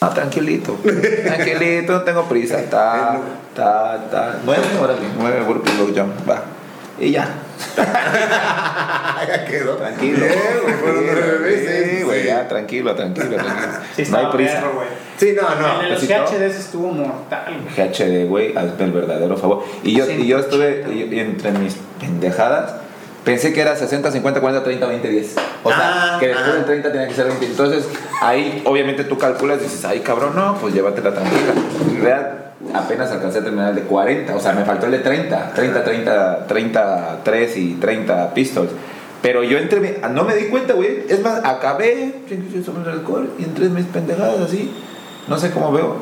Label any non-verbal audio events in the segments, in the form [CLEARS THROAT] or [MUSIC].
Ah, tranquilito, tranquilito, no tengo prisa. [LAUGHS] Ta, ta, ta. Nueve, órale, nueve burpees low jump, va. Y ya. [LAUGHS] ya quedó. Tranquilo. Bien. Sí, güey, Sí. ya, tranquilo, tranquilo, [LAUGHS] tranquilo. Sí, no hay prisa. perro, güey. Sí, no, El no. los besito. GHDs estuvo mortal. güey. GHD, güey, hazme el verdadero favor. Y yo, y yo estuve y- y entre mis pendejadas, pensé que era 60, 50, 40, 30, 20, 10. O sea, Ah, que después del 30 tenía que ser 20. Entonces, ahí obviamente tú calculas y dices, ay, cabrón, no, pues llévatela tranquila. En realidad, apenas alcancé a terminar el de 40. O sea, me faltó el de 30. 30, 30, 33 y 30 pistols. Pero yo entre no me di cuenta, güey. Es más, acabé alcohol y entre mis pendejadas así. No sé cómo veo.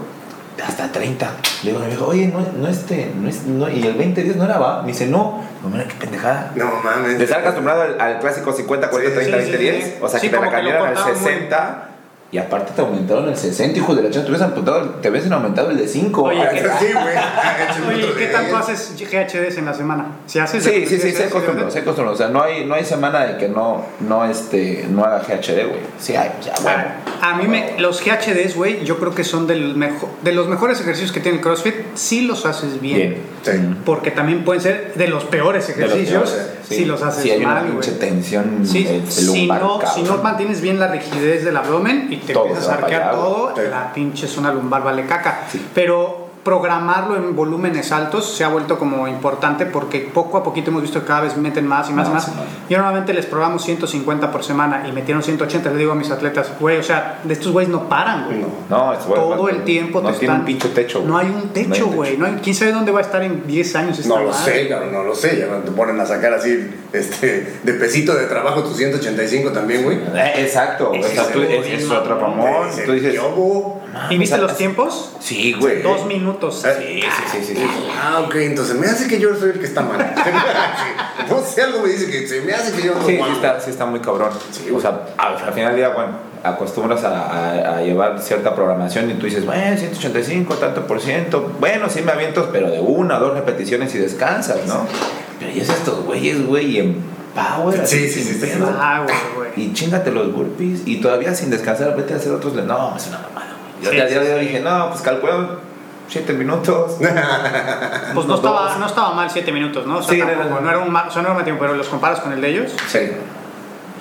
Hasta 30. Le digo a mi viejo, oye, no, no este, no es, no, y el 20 10 no era, va. Me dice, no. No, mira, qué pendejada. No mames. De estar acostumbrado al, al clásico 50, 40, Sí, 30, sí, 20, sí, 10. sí. O sea, que te la cambiaron al cortaban muy- 60. Y aparte te aumentaron el 60, hijo de la chingada. Te hubiesen apuntado, te hubiesen aumentado el de 5. Oye, ¿qué tal? Sí, güey. [LAUGHS] Oye, ¿qué tanto haces GHDs en la semana? Si haces Sí, sí, sí, GHDs, se acostumbró, se acostumbró. O sea, no hay, no hay semana de que no, no, este, no haga GHD, güey. Sí hay, o sea, bueno. A mí me, los GHDs, güey, yo creo que son del mejor, de los mejores ejercicios que tiene el CrossFit si los haces bien. Bien. Sí. Porque también pueden ser de los peores De los ejercicios si los haces hay una mal, pinche tensión Sí, eh, si, no, si no mantienes bien la rigidez del abdomen y te Todo empiezas a arquear todo. Sí. la pinche zona lumbar vale caca. Pero programarlo en volúmenes altos se ha vuelto como importante porque poco a poquito hemos visto que cada vez meten más y más y Más y más. Yo normalmente les programo 150 por semana y metieron 180. Les digo a mis atletas, güey, o sea, de estos güeyes no paran, güey. No. No, es bueno, Todo no, el tiempo no te tiene están- un pinche techo. güey. No hay un techo, güey. No hay- ¿Quién sabe dónde va a estar en 10 años esta No lo madre? sé, cabrón, no lo sé. Ya te ponen a sacar así, este, de pesito de trabajo tus 185 también, güey. Eh, exacto. Ese o sea, es tú- es, es otro ¿no? Dice, Tú dices, ¿qué hubo? ¿Y viste los tiempos? sí, güey. Dos minutos. Eh, Sí, sí, sí, sí. sí. Ah, ok, entonces me hace que yo soy el que está mal. [LAUGHS] Sí. No sé, algo me dice que se me hace que yo no Sí, sí está, sí está muy cabrón. Sí, o sea, al, al final del día, bueno, acostumbras a, a- a llevar cierta programación y tú dices, bueno, 185, tanto por ciento. Bueno, sí me avientos, pero de una o dos repeticiones y descansas, ¿no? Pero y es estos güeyes, güey, en power, Sí, sí, sin sí, sí, pedo. Ah, güey. Y chingate los burpees y todavía sin descansar, vete a hacer otros. No, es una mamada, güey. Yo Sí, sí, ya sí. dije, no, pues calculo 7 minutos. [LAUGHS] Pues no estaba, no estaba mal 7 minutos, ¿no? O sea, Sí, tampoco- no, no. no era un mal, o sea, no era un mal tiempo, pero los comparas con el de ellos, Sí.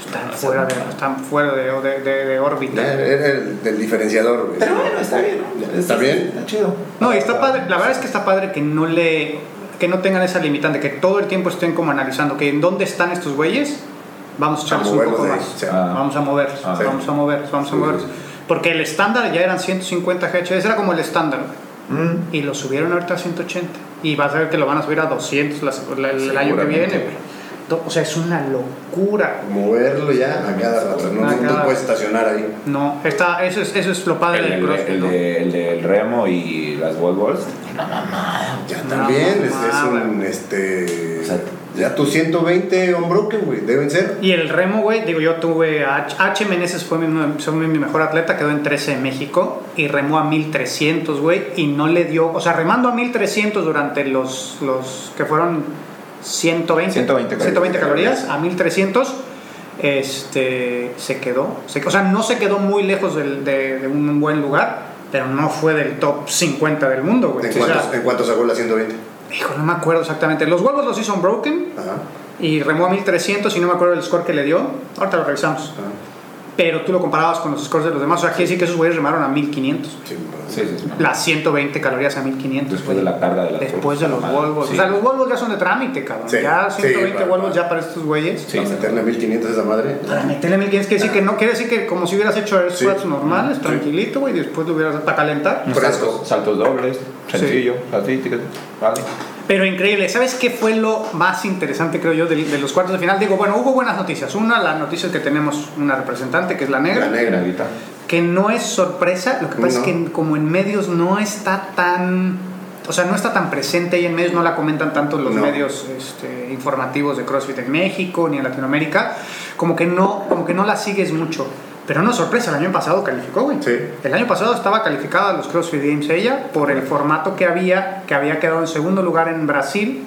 están fuera de, están fuera de, de, de- de órbita. Era el del diferenciador. Pero bueno, está bien, ¿no? ¿Está bien? Está chido. No, y está padre, la verdad es que está padre que no le que no tengan esa limitante, que todo el tiempo estén como analizando que en dónde están estos güeyes, vamos a echarles un poco de más. sí. Ah. Vamos a moverlos, Ah, vamos sí. a moverlos, vamos a moverlos. Porque el estándar ya eran 150 GHz, era como el estándar. Mm. Y lo subieron ahorita a 180. Y vas a ver que lo van a subir a 200 la- la- el año que viene. O sea, es una locura. Moverlo ya a cada rato. No, cada- puedes estacionar ahí. No, está, eso, es, eso es lo padre El, del el, CrossFit, el ¿no? de- el del remo y las wall balls. Ya No, también, es, es mamada. un, este... O sea, ya tus 120 unbroken, güey, deben ser. Y el remo, güey, digo, yo tuve a H. Meneses, fue mi, fue mi mejor atleta, quedó en 13 en México y remó a 1300, güey, y no le dio, o sea, remando a 1300 durante los, los que fueron 120, 120 120 calorías, a 1300, este, se quedó, se- o sea, no se quedó muy lejos del- de, de un buen lugar, pero no fue del top 50 del mundo, güey. ¿En O sea, cuánto, ¿En cuánto sacó la 120? Hijo, no me acuerdo exactamente. Los huevos los hizo en Broken Ajá. y remó a 1300 y no me acuerdo el score que le dio. Ahorita lo revisamos. ajá. Pero tú lo comparabas con los scores de los demás. O sea, quiere decir que esos güeyes remaron a 1500. Sí, Sí, sí. Las 120 calorías a 1500. Después güey. de la carga de las Después de los Volvos. sí. O sea, los Volvos ya son de trámite, cabrón. Ya sí, 120 para- Volvos para- ya para estos güeyes. Sí. Para meterle a 1500 a esa madre. Para meterle 1500 quiere decir que no quiere decir que como si hubieras hecho squats normales, tranquilito, güey, y después lo hubieras para calentar. Fresco. Saltos, saltos dobles, sencillo, así, vale. Pero increíble. ¿Sabes qué fue lo más interesante, creo yo, de, de los cuartos de final? Digo, bueno, hubo buenas noticias. Una, la noticia es que tenemos una representante, que es la negra. La negra. Negrita. que no es sorpresa, lo que pasa No. es que como en medios no está tan, o sea, no está tan presente y en medios no la comentan tanto los No. medios este, informativos de CrossFit en México ni en Latinoamérica, como que no, como que no la sigues mucho. Pero no es sorpresa, el año pasado calificó, güey. Sí. El año pasado estaba calificada a los CrossFit Games ella por el formato que había, que había quedado en segundo lugar en Brasil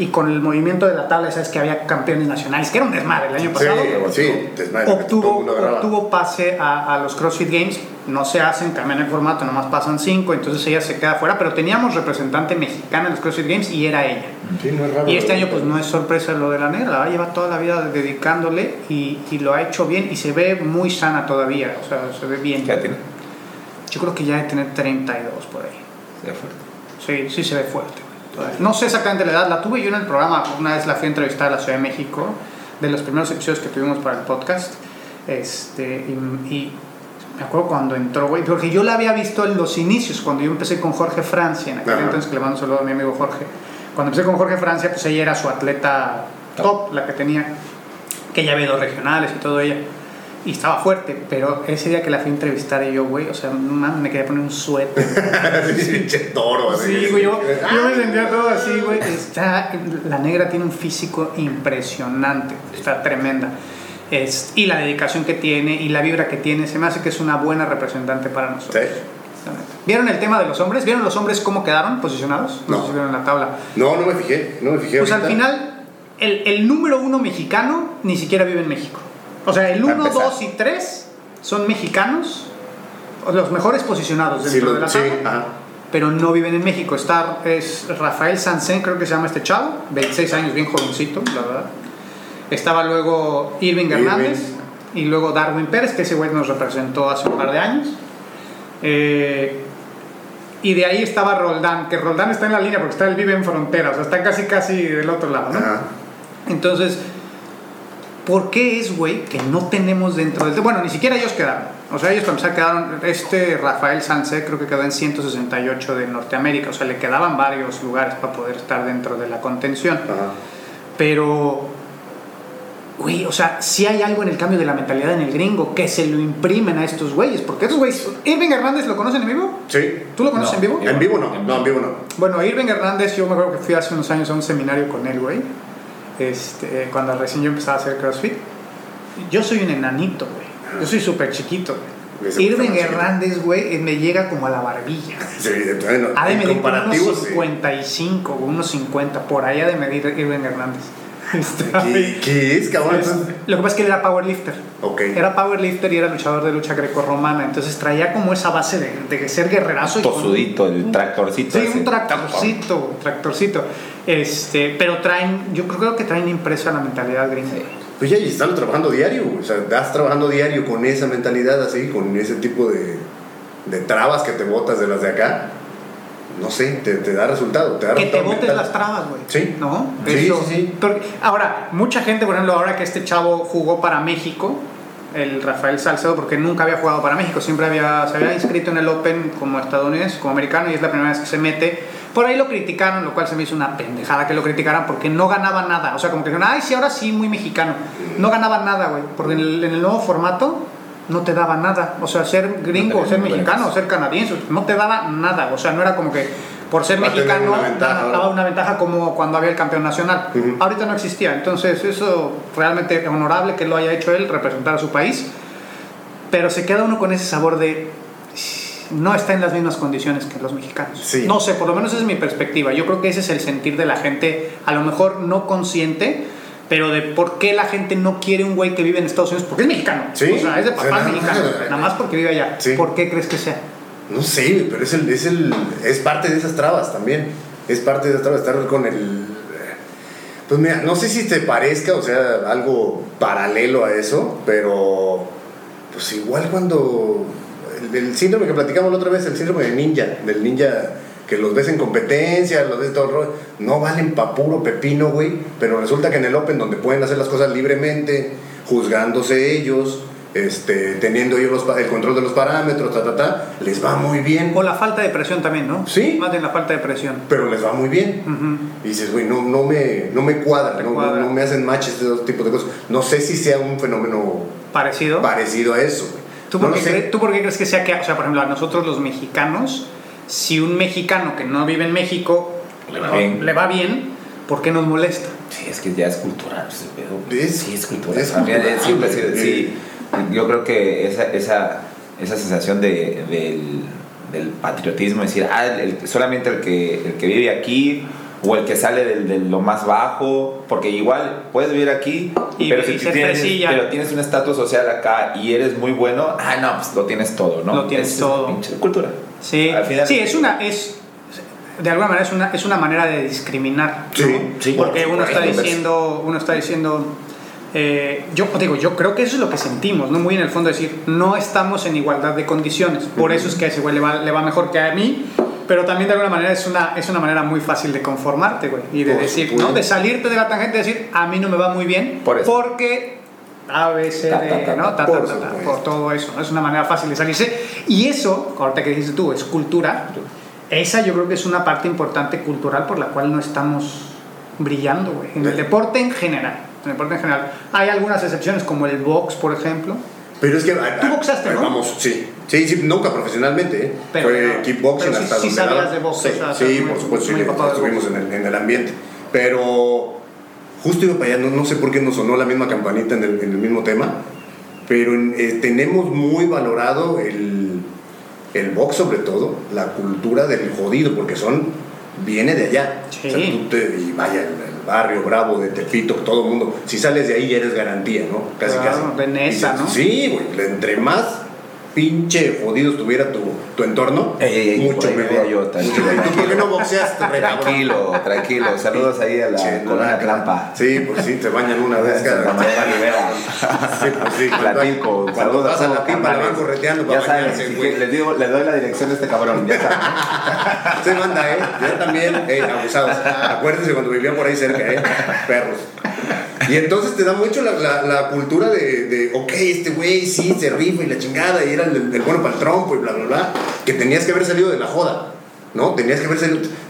y con el movimiento de la tabla, sabes que había campeones nacionales, que era un desmadre el año pasado Sí, sí, desmadre, obtuvo, obtuvo pase a, a los CrossFit Games. No se hacen, cambian el formato, nomás pasan cinco, entonces ella se queda fuera. Pero teníamos representante mexicana en los CrossFit Games y era ella. Sí, no es raro. Y este año, pues no es sorpresa lo de la negra, la lleva toda la vida dedicándole y, y lo ha hecho bien y se ve muy sana todavía. O sea, se ve bien. ¿Qué tiene? Yo creo que ya debe tener 32 por ahí. Ya fuerte. Sí, sí se ve fuerte. No sé exactamente la edad, la tuve yo en el programa, una vez la fui a entrevistar a la Ciudad de México, de los primeros episodios que tuvimos para el podcast, este, y, y me acuerdo cuando entró, güey, porque yo la había visto en los inicios, cuando yo empecé con Jorge Francia, en aquel Ajá. entonces que le mando un saludo a mi amigo Jorge, cuando empecé con Jorge Francia, pues ella era su atleta top, la que tenía, que ya había ido regionales y todo ella. Y estaba fuerte, pero ese día que la fui a entrevistar y yo, güey, o sea, man, me quería poner un suéter. [LAUGHS] Pinche toro. Sí, güey, yo, yo me sentía todo así, güey. Está, la negra tiene un físico impresionante, está tremenda. Es, y la dedicación que tiene y la vibra que tiene, se me hace que es una buena representante para nosotros. Sí. ¿Vieron el tema de los hombres? ¿Vieron los hombres cómo quedaron posicionados? No. sé si vieron la tabla. No, no me fijé, no me fijé. Pues al ahorita. final, el, el número uno mexicano ni siquiera vive en México. O sea, el Para 1, empezar. 2 y 3 son mexicanos, los mejores posicionados Sí, dentro lo- de la sí, tabla pero no viven en México. Está, es Rafael Sansen, creo que se llama este chavo, 26 años, bien jovencito, la verdad. Estaba luego Irving Irving. Hernández y luego Darwin Pérez, que ese güey nos representó hace un par de años. Eh, y de ahí estaba Roldán, que Roldán está en la línea porque está, él vive en frontera, o sea, está casi casi del otro lado, ¿no? Ajá. Entonces, ¿por qué es, güey, que no tenemos dentro del... Bueno, ni siquiera ellos quedaron. O sea, ellos para empezar quedaron... Este Rafael Sánchez creo que quedó en 168 de Norteamérica. O sea, le quedaban varios lugares para poder estar dentro de la contención. Ajá. Pero... Güey, o sea, si hay algo en el cambio de la mentalidad en el gringo que se lo imprimen a estos güeyes. Porque estos güeyes... ¿Irving Hernández lo conocen en vivo? Sí. ¿Tú lo conoces No. en vivo? En vivo no, no, en vivo no. Bueno, Irving Hernández, yo me acuerdo que fui hace unos años a un seminario con él, güey. Este, cuando recién yo empezaba a hacer CrossFit. Yo soy un enanito, güey. Yo soy súper chiquito, güey. Irving Hernández, güey, eh, me llega como a la barbilla. Sí, bueno, Ha de medir unos sí. 55 o unos 50, por allá de medir Irving Hernández. [LAUGHS] Está ¿Qué, qué es, cabrón? Es- Entonces- Lo que pasa es que él era powerlifter. Ok. Era powerlifter y era luchador de lucha grecorromana. Entonces traía como esa base de, de ser guerrerazo. y con- Tosudito, el tractorcito. Sí, ese. un tractorcito, un tractorcito. Este, pero traen, yo creo que traen impresa la mentalidad gringa. Pues ya, y están trabajando diario, o sea, estás trabajando diario con esa mentalidad así, con ese tipo de, de trabas que te botas de las de acá. No sé, te, te da resultado. Te da Que te resultado botes mental. las trabas, güey. Sí. ¿No? Sí, Eso. sí, sí. Porque- ahora, mucha gente, por ejemplo, ahora que este chavo jugó para México, el Rafael Salcedo, porque nunca había jugado para México, siempre había, se había inscrito en el Open como estadounidense, como americano, y es la primera vez que se mete. Por ahí lo criticaron, lo cual se me hizo una pendejada que lo criticaran porque no ganaba nada. O sea, como que dijeron, ay, sí, ahora sí, muy mexicano. No ganaba nada, güey, porque en el, en el nuevo formato no te daba nada. O sea, ser gringo, No ser mexicano, buenas. ser canadiense, no te daba nada. O sea, no era como que por ser Va mexicano una ventaja. daba una ventaja como cuando había el campeón nacional. Ahorita no existía. Entonces, eso realmente honorable que lo haya hecho él, representar a su país. Pero se queda uno con ese sabor de no está en las mismas condiciones que los mexicanos. Sí. No sé, por lo menos esa es mi perspectiva. Yo creo que ese es el sentir de la gente, a lo mejor no consciente, pero de por qué la gente no quiere un güey que vive en Estados Unidos, porque es mexicano. Sí. O sea, es de O sea, papás nada más- mexicanos, nada más porque vive allá. Sí. ¿Por qué crees que sea? No sé, pero es, el, es, el, es parte de esas trabas también. Es parte de esas trabas, estar con el... Pues mira, no sé si te parezca, o sea, algo paralelo a eso, pero pues igual cuando... El, el síndrome que platicamos la otra vez, el síndrome de ninja, del ninja que los ves en competencia, los ves todo el rollo, no valen pa' puro pepino, güey, pero resulta que en el Open, donde pueden hacer las cosas libremente, juzgándose ellos, este, teniendo ellos los el control de los parámetros, ta, ta, ta, les va muy bien. O la falta de presión también, ¿no? Sí. Más bien la falta de presión. Pero les va muy bien. Y dices, güey, no, no, me, no me cuadra, no, cuadra. no- no me hacen match este dos tipos de cosas. No sé si sea un fenómeno Parecido. parecido a eso. ¿Tú por, qué sé. cre- ¿Tú por qué crees que sea que, o sea, por ejemplo, a nosotros los mexicanos, si un mexicano que no vive en México Le va no- bien. le va bien, ¿por qué nos molesta? Sí, es que ya es cultural ese pedo. Es- sí, es cultural. es También cultural, es siempre ha güey. sido- sí, yo creo que esa, esa, esa sensación de, del, del patriotismo, es decir, ah, el- solamente el que, el que vive aquí o el que sale del- de lo más bajo, porque igual puedes vivir aquí, Y- pero y si ser tienes, pero tienes un estatus social acá y eres muy bueno, ah, no, pues lo tienes todo, ¿no? Lo tienes Es todo. pinche cultura. Sí, Al final- sí es una es de alguna manera es una, es una manera de discriminar, ¿no? Sí, sí, porque por uno está diciendo, uno está diciendo, eh, yo digo, yo creo que eso es lo que sentimos, no muy en el fondo decir, no estamos en igualdad de condiciones, por eso es que a ese güey le va, le va mejor que a mí, pero también de alguna manera es una, es una manera muy fácil de conformarte, güey, y de Por decir, supuesto. ¿no? De salirte de la tangente y decir, a mí no me va muy bien, Por eso. porque A, B, C, D, ¿no? Ta, ta, por ta, por todo eso, ¿no? Es una manera fácil de salirse. Y eso, ahorita que dices tú, es cultura. Esa yo creo que es una parte importante cultural por la cual no estamos brillando, güey. En el deporte en general. En el deporte en general. Hay algunas excepciones, como el box, por ejemplo. Pero es que. ah, Tú ah, boxaste, ¿no? Vamos, sí. Sí, sí, nunca profesionalmente, ¿eh? Pero- Fue kickboxing pero sí- hasta sí donde sabías daba. de box, Sí, o sea, sí, muy- por supuesto, sí, estuvimos en el, en el ambiente. Pero justo iba para allá, no, no sé por qué nos sonó la misma campanita en el, en el mismo tema, pero en- eh, tenemos muy valorado el, el box sobre todo, la cultura del jodido, porque son, viene de allá. Sí. O sea, tú te- y vaya, barrio bravo de Tepito, todo el mundo, si sales de ahí ya eres garantía, ¿no? Casi, Claro, casi. de Nesa, Dices, ¿no? Sí, güey, entre más pinche jodido estuviera tu, tu entorno, Ey, ey, mucho mejor. yo, tranquilo, Mucho- [LAUGHS] ¿Y tú por qué tranquilo. no? Tranquilo, tranquilo. Saludos ahí a la Che, colonia Trampa. Sí, pues sí, te bañan una vez cada Santa María Rivera. Sí, pues sí. Platilco, Cuando saludos a la pipa, la van correteando Ya para saben, bañarse, güey. que- les, digo, les doy la dirección de este cabrón. Ya saben. [LAUGHS] Se manda, ¿eh? Yo también, eh, abusados. Acuérdense cuando vivían por ahí cerca, ¿eh? Perros. Y entonces te da mucho la, la, cultura de, de, ok, este güey sí se rifa y la chingada, y era el, el bueno para el trompo y bla, bla, bla. Que tenías que haber salido de la joda, ¿no? Tenías que haber,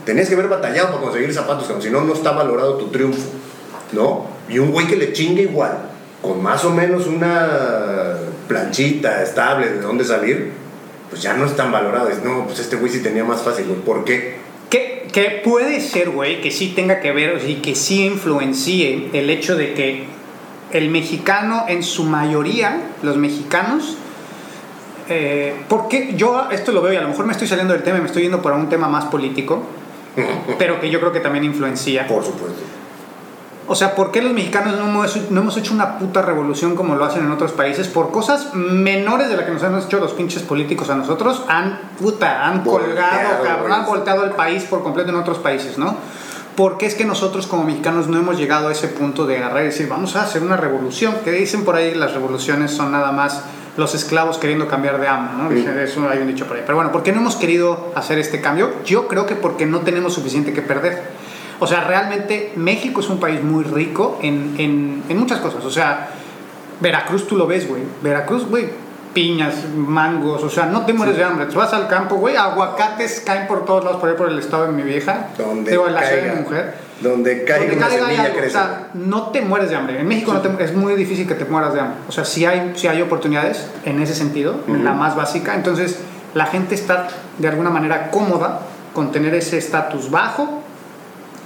tenías que haber batallado para conseguir zapatos, como si no, no está valorado tu triunfo, ¿no? Y un güey que le chingue igual, con más o menos una planchita estable de dónde salir, pues ya no es tan valorado. Es, no, pues este güey sí tenía más fácil. ¿Por qué? Que, puede ser, güey, que sí tenga que ver y que sí influencie el hecho de que el mexicano, en su mayoría, los mexicanos, eh, porque yo esto lo veo y a lo mejor me estoy saliendo del tema y me estoy yendo por un tema más político, [LAUGHS] pero que yo creo que también influencia. Por supuesto. O sea, ¿por qué los mexicanos no hemos, no hemos hecho una puta revolución como lo hacen en otros países? Por cosas menores de las que nos han hecho los pinches políticos a nosotros, han, puta, han colgado, cabrón, han volteado el país por completo en otros países, ¿no? Porque es que nosotros como mexicanos no hemos llegado a ese punto de agarrar y decir, vamos a hacer una revolución? Que dicen por ahí las revoluciones son nada más los esclavos queriendo cambiar de amo, ¿no? Dicen, Eso hay un dicho por ahí. Pero bueno, ¿por qué no hemos querido hacer este cambio? Yo creo que porque no tenemos suficiente que perder. O sea, realmente México es un país muy rico en, en, en muchas cosas. O sea, Veracruz tú lo ves, güey. Veracruz, güey, piñas, mangos, o sea, no te mueres de hambre. Tú vas al campo, güey, aguacates caen por todos lados, por ahí por el estado de mi vieja. Donde Digo, en la de caiga. mi mujer. Donde caiga Donde una caiga semilla algo, o crece. sea, no te mueres de hambre. En México no te- es muy difícil que te mueras de hambre. O sea, sí hay, sí hay oportunidades en ese sentido, en la más básica. Entonces, la gente está de alguna manera cómoda con tener ese estatus bajo,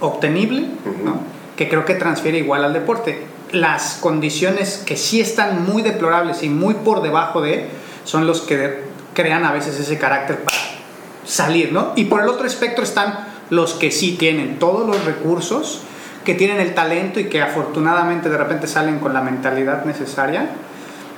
obtenible, ¿no? que creo que transfiere igual al deporte. Las condiciones que sí están muy deplorables y muy por debajo de, son los que crean a veces ese carácter para salir, ¿no? Y por el otro espectro están los que sí tienen todos los recursos, que tienen el talento y que afortunadamente de repente salen con la mentalidad necesaria,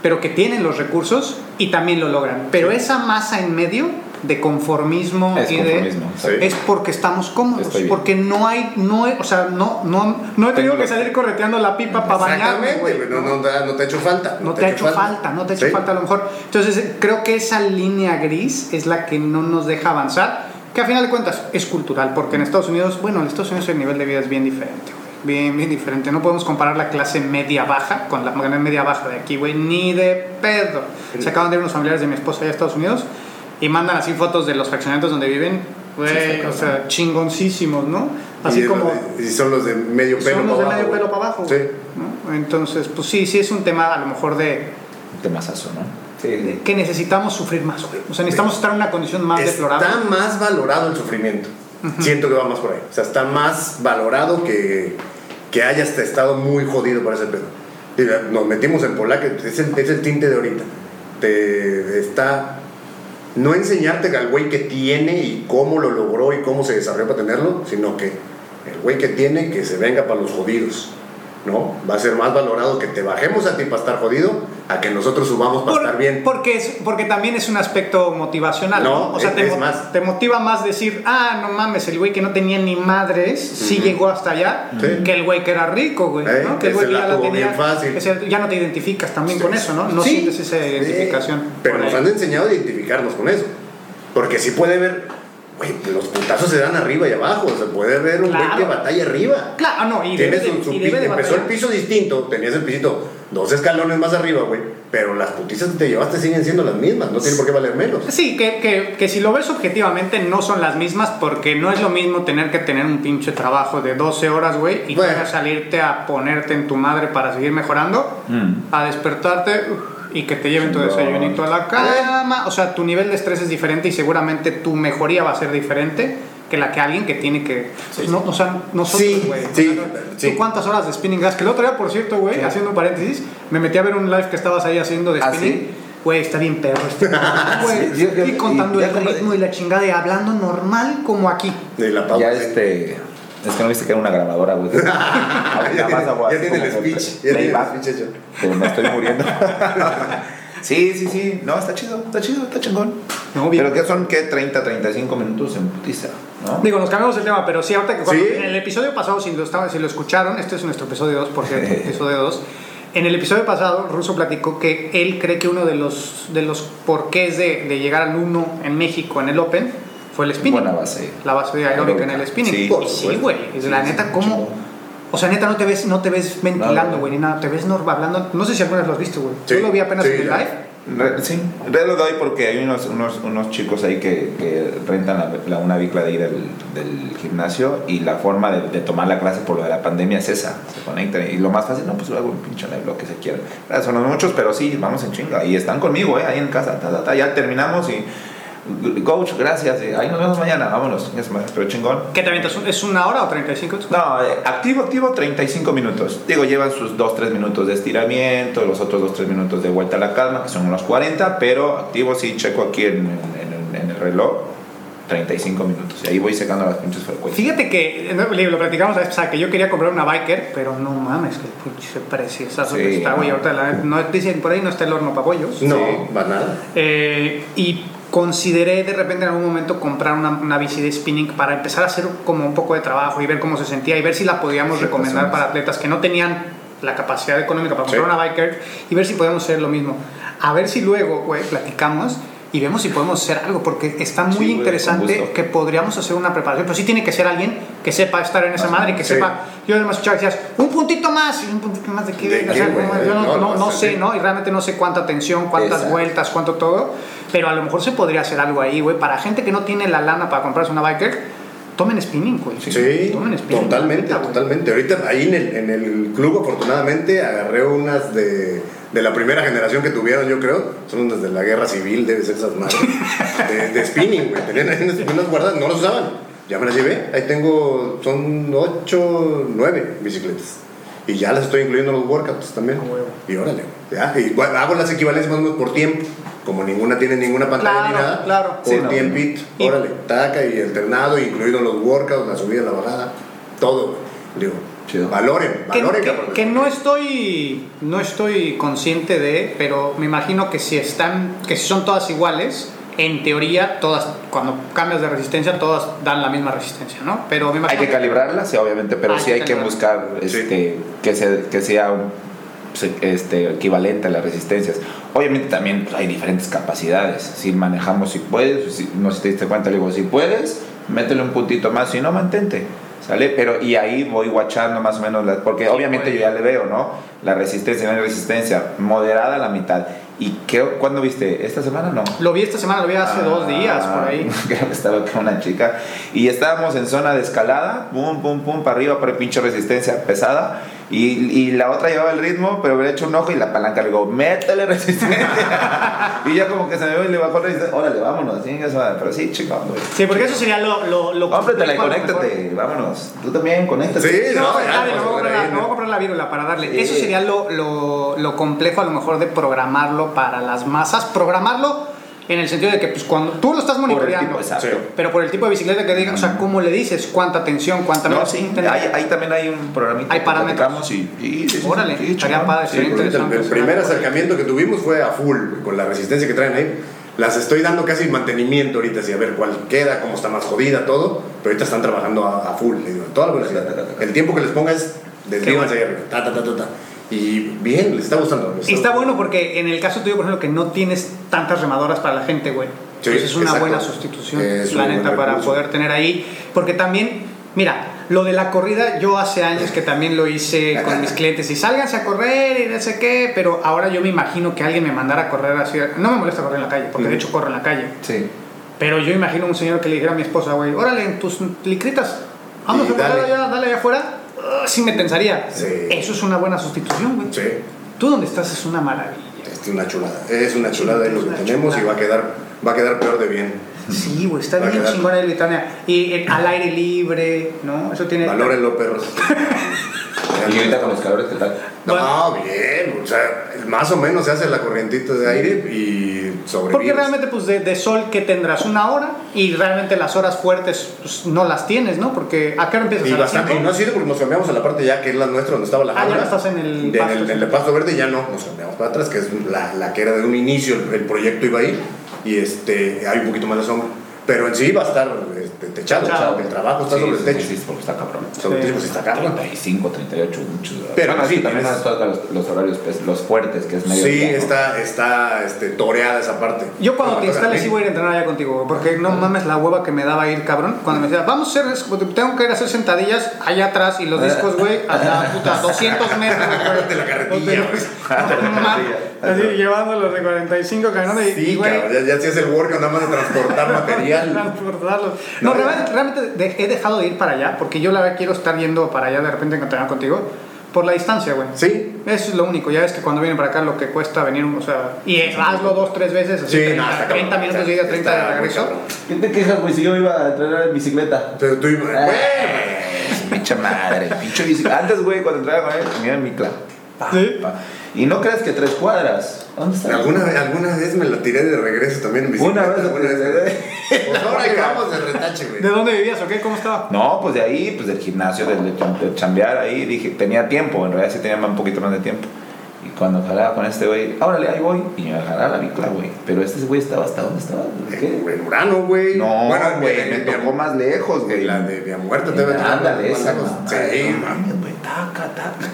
pero que tienen los recursos y también lo logran. Pero esa masa en medio de conformismo Es y de conformismo, sí. es porque estamos cómodos, porque no hay, no, hay- o sea, no, no, no he tenido Tengo- que salir correteando la pipa para bañarme, no, no, te- no te ha hecho falta. No te ha hecho falta, no te ha hecho Sí. falta a lo mejor. Entonces, creo que esa línea gris es la que no nos deja avanzar, que a final de cuentas es cultural, porque en Estados Unidos, bueno, en Estados Unidos el nivel de vida es bien diferente. Bien, bien diferente. No podemos comparar la clase media-baja con la media-baja de aquí, güey, ni de pedo. Se acaban de ir unos familiares de mi esposa allá a Estados Unidos y mandan así fotos de los fraccionamientos donde viven, güey, o sea, chingoncísimos, ¿no? Así y, como y son los de medio pelo son los para de medio abajo, pelo para abajo. Sí. ¿no? Entonces, pues sí, sí es un tema a lo mejor de Un temazazo, ¿no? Sí. que necesitamos sufrir más, güey. O sea, necesitamos estar en una condición más deplorable. Está más valorado el sufrimiento. Siento que va más por ahí. O sea, está más valorado que, que hayas estado muy jodido por ese pedo. Nos metimos en Polaca, es el, es el tinte de ahorita. Te está. No enseñarte al güey que tiene y cómo lo logró y cómo se desarrolló para tenerlo, sino que el güey que tiene, que se venga para los jodidos. ¿No? Va a ser más valorado que te bajemos a ti para estar jodido a que nosotros subamos para Por- estar bien. Porque, es, porque también es un aspecto motivacional, ¿no? No, O sea, es- te, es más. te motiva más decir, ah, no mames, el güey que no tenía ni madres, sí llegó hasta allá, Sí. que el güey que era rico, güey, Eh, ¿no? que el güey la ya la tuvo tenía. bien fácil. que se- ya no te identificas también con eso, ¿no? No Sí. sientes esa identificación. Pero nos han enseñado a identificarnos con eso. Porque sí puede ver, güey, los putazos se dan arriba y abajo. Se puede ver un güey Claro. que batalla arriba. Claro, ah, no, y debe, Tienes de, su, su y debe de empezó el piso distinto, tenías el pisito dos escalones más arriba, güey. Pero las putizas que te llevaste siguen siendo las mismas, no tiene por qué valer menos. Sí, que, que, que si lo ves objetivamente no son las mismas porque no es lo mismo tener que tener un pinche trabajo de 12 horas, güey, y Bueno. salirte a ponerte en tu madre para seguir mejorando, Mm. a despertarte uf, y que te lleven tu desayunito a la cama. O sea, tu nivel de estrés es diferente y seguramente tu mejoría va a ser diferente que la que alguien que tiene que... pues, no, o sea, nosotros, Sí, güey. sí, sí. ¿Tú cuántas horas de spinning gas? Que el otro día, por cierto, güey, haciendo un paréntesis, me metí a ver un live que estabas ahí haciendo de ¿Ah, spinning. sí? Güey, está bien perro este [LAUGHS] güey. Sí, y contando y- el ritmo y la chingada y hablando normal como aquí. De la pausa. Ya este. Es que no viste que era una grabadora, güey. [LAUGHS] ya Ahorita tiene, vas a- ya tiene el speech. Ya tiene el speech hecho. Pero me estoy muriendo. [LAUGHS] sí, sí, sí. No, está chido, está chido, está chingón. No, bien. Pero que son, ¿qué? 30, 35 minutos en putiza, ¿no? Digo, nos cambiamos el tema, pero sí, ahorita que cuando- Sí. en el episodio pasado, si lo, estaba, si lo escucharon, este es nuestro episodio 2, por cierto, [LAUGHS] episodio 2. En el episodio pasado, Russo platicó que él cree que uno de los, de los porqués de, de llegar al 1 en México en el Open fue el spinning. Buena base. La base aeróbica en el spinning. Sí, y por sí, güey. es la Sí, neta, sí, ¿cómo? O sea, neta, no te ves, no te ves ventilando, No, güey, ni nada. Te ves normal hablando. No sé si alguna vez lo has visto, güey. Sí, Yo lo vi apenas sí, en el live. Re- Sí, realidad lo doy porque hay unos, unos, unos chicos ahí que, que rentan la, la- una bicla de ahí del, del gimnasio y la forma de, de tomar la clase por lo de la pandemia es esa, se conectan y lo más fácil, no, pues luego un pinche live, lo que se quiera. Son muchos, pero sí, vamos en chinga y están conmigo, eh, ahí en casa, ta, ta, ta, ya terminamos y coach, gracias, y ahí nos vemos mañana, vámonos, ya se me- pero chingón. ¿Qué te avientas? ¿Es una hora o 35? No, eh, activo, activo 35 minutos. Digo, llevan sus 2-3 minutos de estiramiento, los otros 2-3 minutos de vuelta a la calma, que son unos 40, pero activo sí, checo aquí en, en- en- en el reloj, 35 minutos. Y ahí voy secando las pinches frecuencias. Fíjate que, lo platicamos la vez pasada, que yo quería comprar una biker, pero no mames, que el pinche preciosazo que Sí, está, güey. no. Ahorita la- no, dicen por ahí no está el horno para pollos. No, Sí. va nada. Eh, y consideré de repente en algún momento comprar una, una bici de spinning para empezar a hacer como un poco de trabajo y ver cómo se sentía y ver si la podíamos Sí, recomendar para atletas que no tenían la capacidad económica para comprar Sí. una biker y ver si podemos hacer lo mismo. A ver si luego, güey, platicamos y vemos si podemos hacer algo porque está muy Sí, interesante que podríamos hacer una preparación, pero sí tiene que ser alguien que sepa estar en esa o madre, que sí. sepa, yo además escuchaba decías, un puntito más, un puntito más de qué, ¿De o sea, qué, güey? no, yo no, sé. ¿no? Y realmente no sé cuánta tensión, cuántas Exacto. vueltas, cuánto todo, pero a lo mejor se podría hacer algo ahí, güey, para gente que no tiene la lana para comprarse una biker, tomen spinning, güey. Sí, tomen spinning. totalmente, güey. totalmente. Ahorita ahí en el, en el club, afortunadamente, agarré unas de, de la primera generación que tuvieron, yo creo. Son unas de la guerra civil, debe ser esas madres. [LAUGHS] De, de spinning, güey. Tenían ahí unas, unas guardadas, no las usaban. Ya me las llevé. Ahí tengo, son 8, 9 bicicletas. Y ya las estoy incluyendo en los workouts también. Huevo. Y órale, ya. Y bueno, hago las equivalencias más o menos por tiempo. Como ninguna tiene ninguna pantalla ni nada. claro. Por Sí, no, tiempito. Y- Órale, taca y alternado, incluido los workouts, la subida, la bajada. Todo. Digo, Chido. valoren, Que, valoren, que- cabrón. que no estoy no estoy consciente de, pero me imagino que si están, que si son todas iguales, en teoría todas, cuando cambias de resistencia, todas dan la misma resistencia, ¿no? Pero me Hay imagino que calibrarlas, sí, obviamente, pero Hay sí que hay que buscar este, que, se- que sea se- este, equivalente a las resistencias. Obviamente también pues, hay diferentes capacidades. Si manejamos, si puedes, si- no sé si te diste cuenta, le digo, si puedes, métele un puntito más, si no, mantente. ¿Sale? Pero y ahí voy guachando más o menos, porque obviamente yo ya le veo, ¿no? La resistencia, no hay resistencia, moderada a la mitad. ¿Y qué, cuándo viste? ¿Esta semana no? Lo vi esta semana, lo vi hace dos días por ahí. Ah, [LAUGHS] Creo que estaba con una chica. Y estábamos en zona de escalada, pum, pum, pum, para arriba, para pinche resistencia pesada. Y, y la otra llevaba el ritmo, pero hubiera hecho un ojo y la palanca le digo, métele resistencia. [LAUGHS] y ya como que se me ve y le bajó resistencia. Órale, vámonos, madre. Pero sí, güey. Sí, porque eso sería lo. lo, lo Cómpratela y conéctate, vámonos. Tú también, conéctate. Sí, No, no, ya, dale, me voy a comprar la- ahí, me ¿no? voy a comprar la vírula para darle. Sí. Eso sería lo, lo, lo complejo a lo mejor de programarlo para las masas. Programarlo en el sentido de que pues cuando tú lo estás Por monitoreando, tipo, exacto. Sí. pero por el tipo de bicicleta que diga, o sea, ¿cómo le dices? ¿Cuánta tensión? ¿Cuánta No, sí, tener? ahí, también hay un programita. Hay parámetros. Y, Órale, estaría padre, Sí, interesante. El, el primer acercamiento que tuvimos fue a full, con la resistencia que traen ahí. Las estoy dando casi en mantenimiento ahorita, así a ver cuál queda, cómo está más jodida, todo. Pero ahorita están trabajando a, a full, digo, a toda la velocidad. El tiempo que les pongas, desvívanse ahí arriba. Ta, ta, ta, ta, ta. Y bien, les está gustando. les Y está bueno porque en el caso tuyo, por ejemplo, que no tienes tantas remadoras para la gente, güey. Sí, pues es una exacto. buena sustitución, Es la neta, para recurso. poder tener ahí. Porque también, mira, lo de la corrida, yo hace años que también lo hice con mis [LAUGHS] clientes y sálganse a correr y no sé qué, pero ahora yo me imagino que alguien me mandara a correr así. No me molesta correr en la calle, porque de hecho corro en la calle. Sí. Pero yo imagino un señor que le dijera a mi esposa, güey, órale, en tus licritas, vamos Y a correr allá, dale allá afuera. Ah, sí me tensaría. Sí. Eso es una buena sustitución, güey. Sí, Tú donde estás es una maravilla. es una chulada. Es una chulada es lo que tenemos y va a quedar, va a quedar peor de bien. Sí, güey, está Va bien chingona el Britannia. Y eh, al aire libre, ¿no? Eso tiene. Valórenlo, perros. [LAUGHS] Y ahorita con los calores, ¿qué tal? No, bien, o sea, más o menos se hace la corrientita de aire y sobrevives. Porque realmente, pues, de, de sol que tendrás una hora y realmente las horas fuertes pues, no las tienes, ¿no? Porque ¿a qué hora empiezas? Y, ¿A las bastante, y cinco? no ha sido porque nos cambiamos a la parte ya que es la nuestra, donde estaba la Ah, ya estás en el De- pasto, en el, en el pasto verde ya no, nos cambiamos para atrás, que es la, la que era de un inicio, el, el proyecto iba ahí, y este, hay un poquito más de sombra. Pero en sí va a estar este, techado, Techado. el trabajo está Sí, sobre el techo. Sí, sí, porque está cabrón. Sobre el techo, está cabrón. 35, 38, muchos. Pero bueno, sí, también toca los, los horarios, pues, los fuertes, que es medio. Sí, día, ¿no? está, está este, toreada esa parte. Yo cuando te instales a sí voy a ir a entrenar allá contigo, porque no mames la hueva que me daba ir, cabrón. Cuando me decía, vamos a hacer, es- tengo que ir a hacer sentadillas allá atrás y los discos, güey, hasta puta [LAUGHS] 200 metros. De la carretilla, güey. [LAUGHS] Así llevando los de 45 cañones y, y, Sí, güey. cabrón, ya, ya hacías el workout nada más de transportar [LAUGHS] material. [LAUGHS] No, No, realmente, he dejado de ir para allá porque yo la verdad quiero estar yendo para allá de repente entrenar contigo por la distancia, güey. Sí, Eso es lo único, ya ves que cuando vienen para acá lo que cuesta venir, o sea, y hazlo dos, tres veces, así, Sí, 30, no, está cabrón. 30 minutos de ida, 30 de regreso. ¿Quién te quejas, güey, si yo iba a entrenar en bicicleta? pero tú ibas. Ah, [LAUGHS] Pinche madre, pinche bicicleta. Antes, güey, cuando entraba con él, tenía en mi clan. Pa, ¿Sí? pa. Y no creas que tres cuadras. ¿Dónde está? ¿Alguna, vez- alguna vez me la tiré de regreso también en bicicleta. Una vez alguna te- vez. Pues [LAUGHS] ahora acabamos de retache, ¿De güey. dónde vivías o qué? ¿Cómo estaba? No, pues de ahí, pues del gimnasio, del, del cham- del chambear ahí, dije, tenía tiempo, en realidad sí tenía un poquito más de tiempo. Y cuando jalaba con este güey, órale, ahí voy, y me jalaba la bicla, güey. Pero este güey estaba hasta dónde estaba, ¿qué? En Urano, güey. No, Bueno, güey, me en- tocó más lejos, güey. La de Vía Muerta te Ándale, esa, Sí, Sí, mames, güey, taca, taca.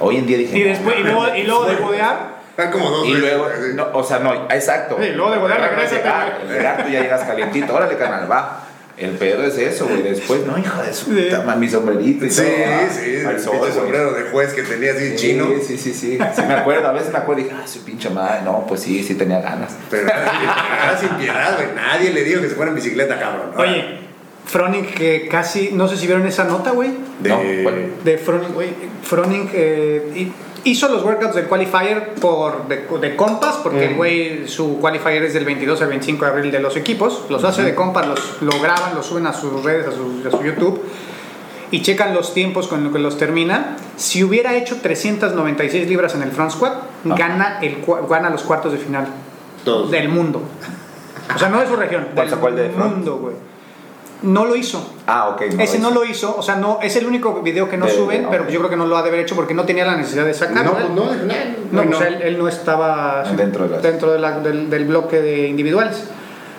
Hoy en día dije. Y no, después, y luego, y luego de bodear, Están como dos Y veces, luego, no, o sea, no, exacto. Sí, luego de llegar, güey. llegar, tú ya llegas calientito, órale, canal, va. El pedo es eso, güey. Después, no, hija de su Sí. puta madre, mi sombrerito y Sí, todo. ah, sí, al el sol, pinche sombrero de juez que tenía así Sí, chino. Sí, sí, sí. Sí, me acuerdo, a veces me acuerdo y dije, ah, su pinche madre. No, pues sí, sí tenía ganas. Pero era sin piedad, güey. Nadie le dijo que se fuera en bicicleta, cabrón. oye, Froning que casi, no sé si vieron esa nota, güey, De, No, de Froning, güey, Froning eh, hi- hizo los workouts del qualifier por de, de compas, porque el güey, su qualifier es del 22 al 25 de abril de los equipos, los hace de compas, los, lo graban, los suben a sus redes, a su, a su YouTube, y checan los tiempos con lo que los termina. Si hubiera hecho 396 libras en el front squat, gana, el, gana los cuartos de final Todos. del mundo. O sea, no de su región, ¿Cuál del de front? mundo, güey. No lo hizo. Ah, ok. Ese no lo hizo, o sea, no es el único video que no De- suben, pero yo creo que no lo ha de haber hecho porque no tenía la necesidad de sacarlo. No, pues no, no, No, no, él, él no estaba Dentro de las- dentro de la- del, del bloque de individuales.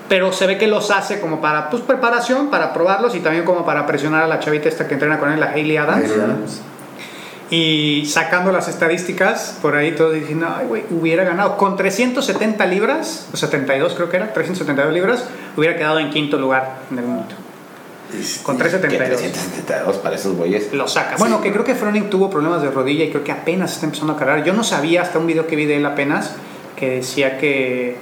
Pero se ve que los hace como para pues, preparación, para probarlos y también como para presionar a la chavita esta que entrena con él, la Hailey Adams. Hailey Adams. Y sacando las estadísticas, por ahí todos diciendo, ay, güey, hubiera ganado. Con 370 libras, o 72 creo que era, 372 libras, hubiera quedado en quinto lugar en el mundo. Con ¿Qué 372. 372 para esos güeyes? Lo saca. Bueno, que creo que Froning tuvo problemas de rodilla y creo que apenas está empezando a cargar. Yo no sabía hasta un video que vi de él apenas que decía que,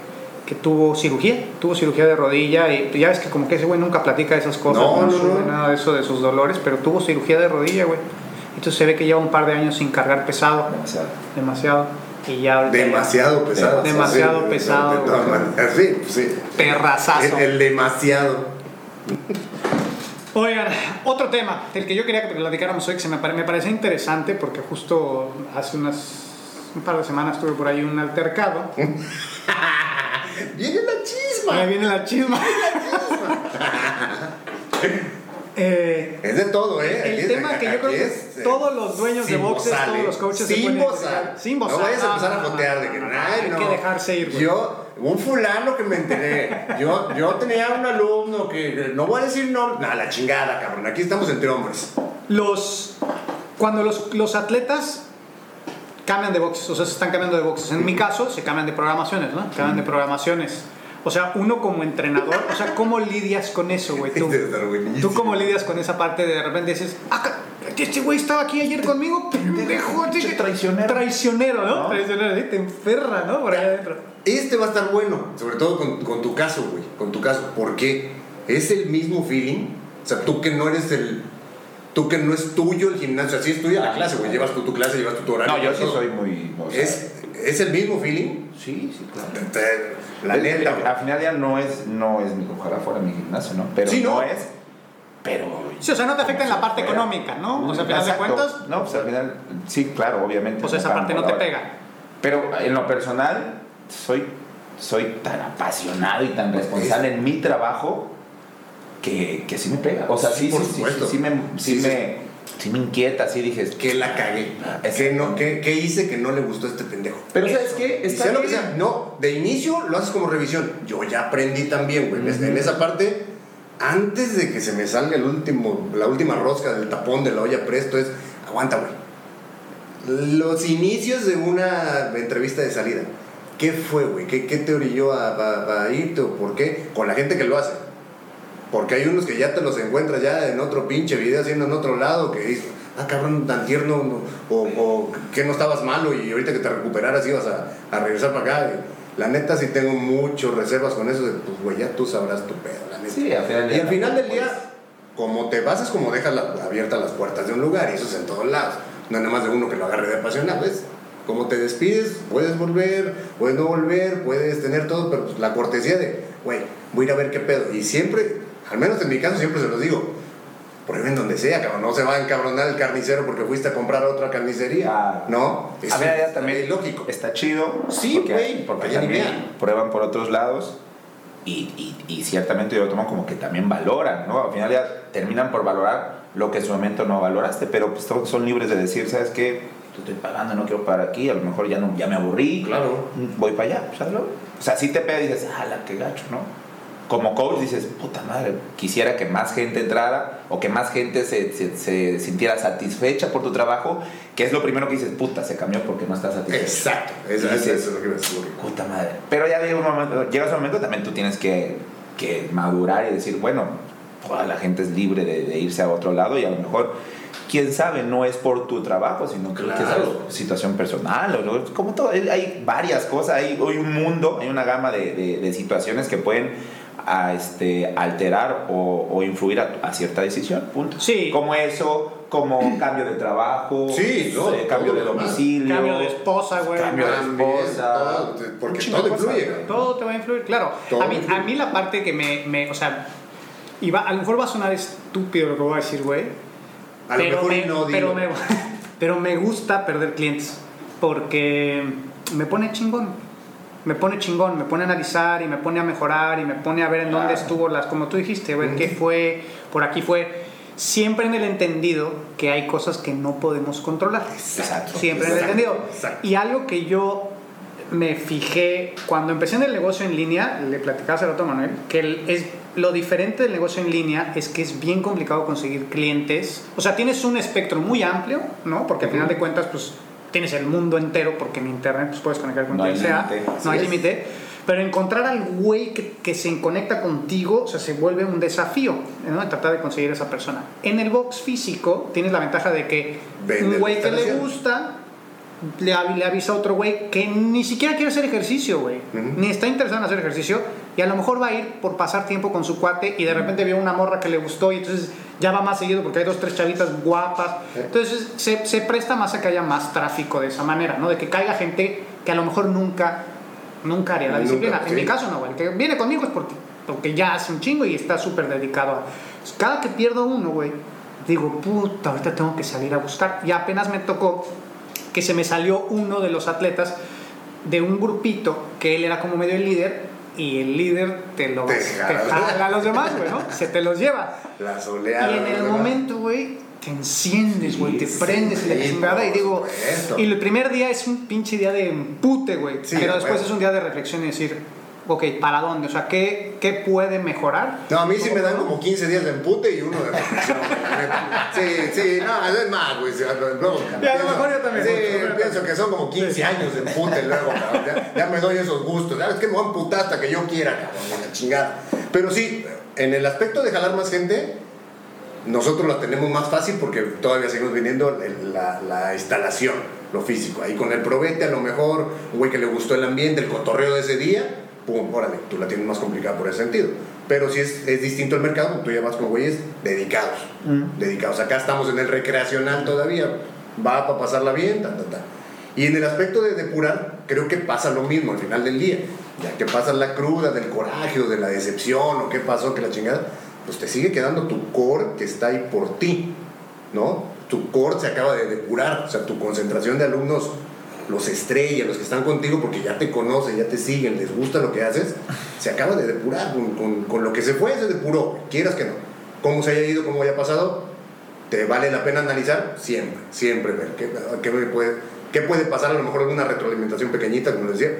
que tuvo cirugía, tuvo cirugía de rodilla y ya ves que como que ese güey nunca platica de esas cosas, No, no, no, sube no. nada de eso de sus dolores, pero tuvo cirugía de rodilla, güey. Entonces se ve que lleva un par de años sin cargar pesado, Demasiado. demasiado. Y ya Demasiado pesado. Demasiado Sí, pesado, de todas güey. maneras. Sí, sí. Terrazazo. El, el demasiado. Oigan, otro tema del que yo quería que platicáramos hoy que se me, pare- me parecía interesante porque justo hace unas un par de semanas tuve por ahí un altercado. [LAUGHS] Viene la Ahí chisma. viene la chisma. [LAUGHS] Eh, Es de todo, ¿eh? El es- tema que yo creo que es, eh, todos los dueños de boxes, bozal, todos los coaches se sin pueden bozal. Sin bozal. No vayas a No, empezar no, a no, jotear no, de que no, no, "Ay, hay no". que dejarse ir, güey. Yo, un fulano que me enteré. Yo, yo tenía un alumno que no voy a decir no, nada, la chingada, cabrón. Aquí estamos entre hombres. Los, cuando los, los atletas cambian de boxes, o sea, se están cambiando de boxes. En mi caso, se cambian de programaciones, ¿no? Cambian de programaciones. O sea, uno como entrenador, o sea, ¿cómo lidias con eso, güey? [LAUGHS] Tú. ¿Tú cómo lidias con esa parte de de repente dices, ah, este güey estaba aquí ayer conmigo, pendejo, traicionero. Traicionero, ¿no? ¿No? Traicionero, te enferra, ¿no? Por ahí adentro. Este va a estar bueno, sobre todo con, con tu caso, güey. Con tu caso. porque Es el mismo feeling. O sea, tú que no eres el. Tú que no es tuyo el gimnasio. Así es tuya la clase, güey. Llevas tú tu clase, llevas tú tu horario. No, yo sí todo. soy muy. o sea, Es, es el mismo feeling. Sí, sí, claro. Te- te- La neta, güey. Al final ya no es, no es mi, ojalá fuera mi gimnasio, ¿no? Pero Sí, no. ¿no? es, pero... Sí, o sea, no te afecta en la parte Fuera. económica, ¿no? O sea, al final de Exacto. cuentas, No, pues al final, sí, claro, obviamente. pues esa parte no te hora. pega. Pero en lo personal, soy, soy tan apasionado y tan responsable en mi trabajo que, que sí me pega. O sea, Sí, sí, por sí, sí, me, sí, me, sí me inquieta, sí dije... Que la cagué. Que no, que, que hice que no le gustó a este pendejo. Pero ¿sabes qué? Está sea lo que sea, no, de inicio lo haces como revisión. Yo ya aprendí también, güey. En- En esa parte, antes de que se me salga el último, la última rosca del tapón de la olla presto, es aguanta, güey. Los inicios de una entrevista de salida. ¿Qué fue, güey? ¿Qué, qué te orilló a, a- a irte o por qué? Con la gente que lo hace. Porque hay unos que ya te los encuentras ya en otro pinche video haciendo en otro lado que dices, ah, cabrón, tan tierno, no, o, o que no estabas malo y ahorita que te recuperaras ibas a, a regresar para acá. La neta sí tengo mucho reservas con eso de, pues, güey, ya tú sabrás tu pedo, la neta. Sí, al final del y al final del día, como te vas es como dejas la- abiertas las puertas de un lugar y eso es en todos lados. No nada más de uno que lo agarre de apasionado, ¿ves? Como te despides, puedes volver, puedes no volver, puedes tener todo, pero pues, la cortesía de, güey, voy a ir a ver qué pedo. Y siempre, al menos en mi caso, siempre se los digo, prueben donde sea, cabrón. No se va a encabronar el carnicero porque fuiste a comprar a otra carnicería. No, A eso ver, allá es también lógico. está chido. Sí, güey, Porque prueban por otros lados y, y, y ciertamente yo lo tomo como que también valoran, ¿no? Al final ya terminan por valorar lo que en su momento no valoraste, pero pues son libres de decir, ¿sabes qué? Te estoy pagando, no quiero pagar aquí, a lo mejor ya, no, ya me aburrí, Claro. voy para allá, ¿sabes? O sea, si te pega y dices, ah, la que gacho, ¿no? Como coach dices, puta madre, quisiera que más gente entrara o que más gente se, se- se sintiera satisfecha por tu trabajo, que es lo primero que dices, puta, se cambió porque no estás satisfecho. Exacto, eso, dices, eso es lo que me decir. Puta madre. Pero ya llega un momento, llega ese momento también tú tienes que, que madurar y decir, bueno, toda la gente es libre de, de irse a otro lado y a lo mejor, quién sabe, no es por tu trabajo, sino que Claro. es algo, situación personal, o como todo, hay- varias cosas, hay, hay un mundo, hay una gama de, de- de situaciones que pueden a, este, alterar o, o influir a, a cierta decisión, punto. Sí. Como eso, como [CLEARS THROAT] cambio de trabajo, Sí, no, eh, cambio de domicilio, Cambio de esposa, güey. Cambio de esposa. todo, porque todo influye, güey. Todo te va a influir, claro. Todo a, mí, influye. a mí la parte que me, me- o sea, y va- a lo mejor va a sonar estúpido lo que voy a decir, güey. A lo pero mejor me, pero, me, [LAUGHS] pero me gusta perder clientes porque me pone chingón. Me pone chingón, me pone a analizar y me pone a mejorar y me pone a ver en dónde estuvo las, como tú dijiste, ver qué fue, por aquí fue. Siempre en el entendido que hay cosas que no podemos controlar. Exacto. Siempre en el entendido. exacto. Y algo que yo me fijé cuando empecé en el negocio en línea, le platicaba hace rato a Manuel, que el- es, lo diferente del negocio en línea es que es bien complicado conseguir clientes. O sea, tienes un espectro muy amplio, ¿no? Porque al final de cuentas, pues tienes el mundo entero, porque en internet pues, puedes conectar con No quien sea, no hay límite. Pero encontrar al güey que, que se conecta contigo, o sea, se vuelve un desafío, ¿no? Tratar de conseguir esa persona. En el box físico tienes la ventaja de que Vende un güey que le gusta, le, av- le avisa a otro güey que ni siquiera quiere hacer ejercicio, güey. Ujú. Ni está interesado en hacer ejercicio, Y a lo mejor va a ir por pasar tiempo con su cuate y de repente vio una morra que le gustó y entonces ya va más seguido porque hay dos, tres chavitas guapas. Entonces se, se presta más a que haya más tráfico de esa manera, ¿no? De que caiga gente que a lo mejor nunca, nunca haría la Nunca, disciplina. En sí. mi caso no, güey. El que viene conmigo es porque, porque ya hace un chingo y está súper dedicado a... Cada que pierdo uno, güey, digo, puta, ahorita tengo que salir a buscar. Y apenas me tocó que se me salió uno de los atletas de un grupito que él era como medio el líder y el líder te lo Te te jala. a los demás, güey, ¿no? Se te los lleva. Las oleadas. Y en el momento, güey, te enciendes, güey, te Sí, prendes y la sí, chingada y digo, supuesto. y el primer día es un pinche día de empute, güey, Sí, pero a después huevo. es un día de reflexión y decir, ok, ¿para dónde? O sea, ¿qué, qué puede mejorar? No, a mí sí me dan como 15 días de empute y uno de reflexión. [LAUGHS] Sí, sí, no, es más, güey. No, Ya, a lo mejor yo también. Sí, Yo pienso que son como 15 años de empute luego, cabrón. Ya, ya me doy esos gustos. ¿Sabes que Me voy a emputar hasta que yo quiera, cabrón, la chingada. Pero sí, en el aspecto de jalar más gente, nosotros la tenemos más fácil porque todavía seguimos viniendo el- la, la instalación, lo físico. Ahí con el probete, a lo mejor, un güey que le gustó el ambiente, el cotorreo de ese día, pum, órale, tú la tienes más complicada por ese sentido. Pero si es, es distinto el mercado, tú ya vas con güeyes dedicados. Dedicados. Acá estamos en el recreacional todavía, va para pasarla bien, ta, ta, ta. Y en el aspecto de depurar, creo que pasa lo mismo al final del día. Ya que pasa la cruda del coraje o de la decepción o qué pasó, que la chingada, pues te sigue quedando tu core que está ahí por ti, ¿no? Tu core se acaba de depurar, o sea, tu concentración de alumnos, los estrellas, los que están contigo porque ya te conocen, ya te siguen, les gusta lo que haces, se acaba de depurar con, con- con lo que se fue, se depuró, quieras que no. Cómo se haya ido, cómo haya pasado, te vale la pena analizar siempre, siempre ver qué, qué puede, qué puede pasar, a lo mejor alguna retroalimentación pequeñita, como les decía.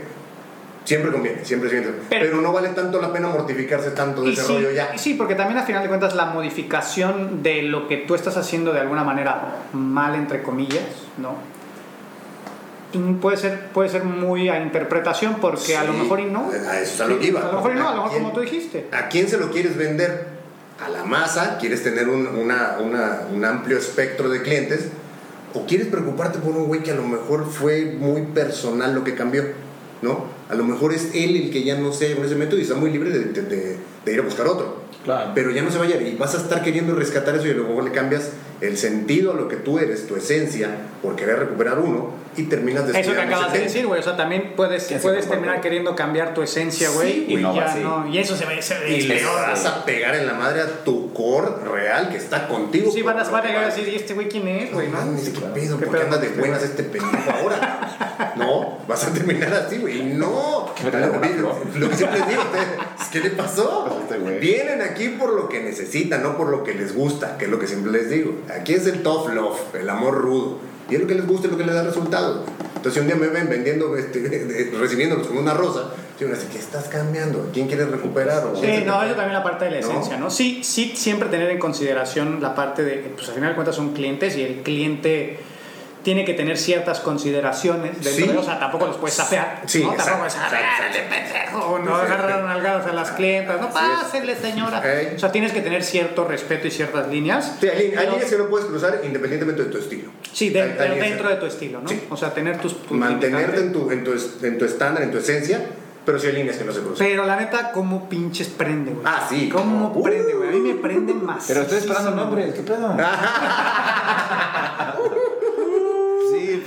Siempre conviene, siempre siempre. Pero, Pero- no vale tanto la pena mortificarse tanto de ese sí, rollo ya. sí, porque también al final de cuentas la modificación de lo que tú estás haciendo de alguna manera mal, entre comillas, ¿no? Puede ser, puede ser muy a interpretación porque a lo Sí, mejor y no. A eso es a lo que iba. A lo mejor y no, a lo mejor como tú dijiste. ¿A quién se lo quieres vender? ¿A la masa? ¿Quieres tener un, una- una- un amplio espectro de clientes? ¿O quieres preocuparte por un güey que a lo mejor fue muy personal lo que cambió? ¿No? A lo mejor es él el que ya no se con ese método y está muy libre de, de- de- de ir a buscar otro. Claro. Pero ya no se vaya y vas a estar queriendo rescatar eso y luego le cambias el sentido a lo que tú eres, tu esencia, por querer recuperar uno y terminas Eso que acabas de decir, güey. O sea, también puedes, ¿Quién se puedes terminar queriendo cambiar tu esencia, güey. Sí, y no ya no. Y eso se ve. Se ve Y le vas a pegar en la madre a tu core real que está contigo. Sí, van a, van a decir, ¿y este güey quién es, güey? No ¿no? mames, ¿qué pedo? ¿Qué ¿Por qué pedo anda de este buenas este pendejo ahora? [LAUGHS] No, vas a terminar así, güey. No. Lo que siempre les digo, ¿qué le pasó? Este güey. Vienen aquí por lo que necesitan, no por lo que les gusta, que es lo que siempre les digo. Aquí es el tough love, el amor rudo. Y es lo que les gusta y lo que les da resultados. Entonces, si un día me ven vendiendo, este, [LAUGHS] recibiéndolos como una rosa, yo me dice, ¿qué estás cambiando? ¿Quién quieres recuperar? O- Sí, no, eso también la parte de la ¿No? esencia, ¿no? Sí, sí, siempre tener en consideración la parte de, pues al final de cuentas son clientes y el cliente tiene que tener ciertas consideraciones dentro Sí. de, o sea, tampoco los puedes sapear, Sí, ¿no? exacto, tampoco es, "Ah, pendejo", o no agarrar nalgadas a las clientas, no, pásenle señora. O sea, tienes que tener cierto respeto y ciertas líneas. Sí, hay, líneas que no puedes cruzar independientemente de tu estilo. Sí, de- Hay- hay pero dentro de tu estilo, ¿no? Sí. O sea, tener tus... tus Mantenerte en tu, en, tu, en tu estándar, en tu esencia, pero sí hay líneas que no se cruzan. Pero la neta, ¿cómo pinches prende, güey? Ah, sí. ¿Cómo Uh. prende, güey? A mí me prende más. Pero estoy esperando nombres, ¿qué pedo? [LAUGHS]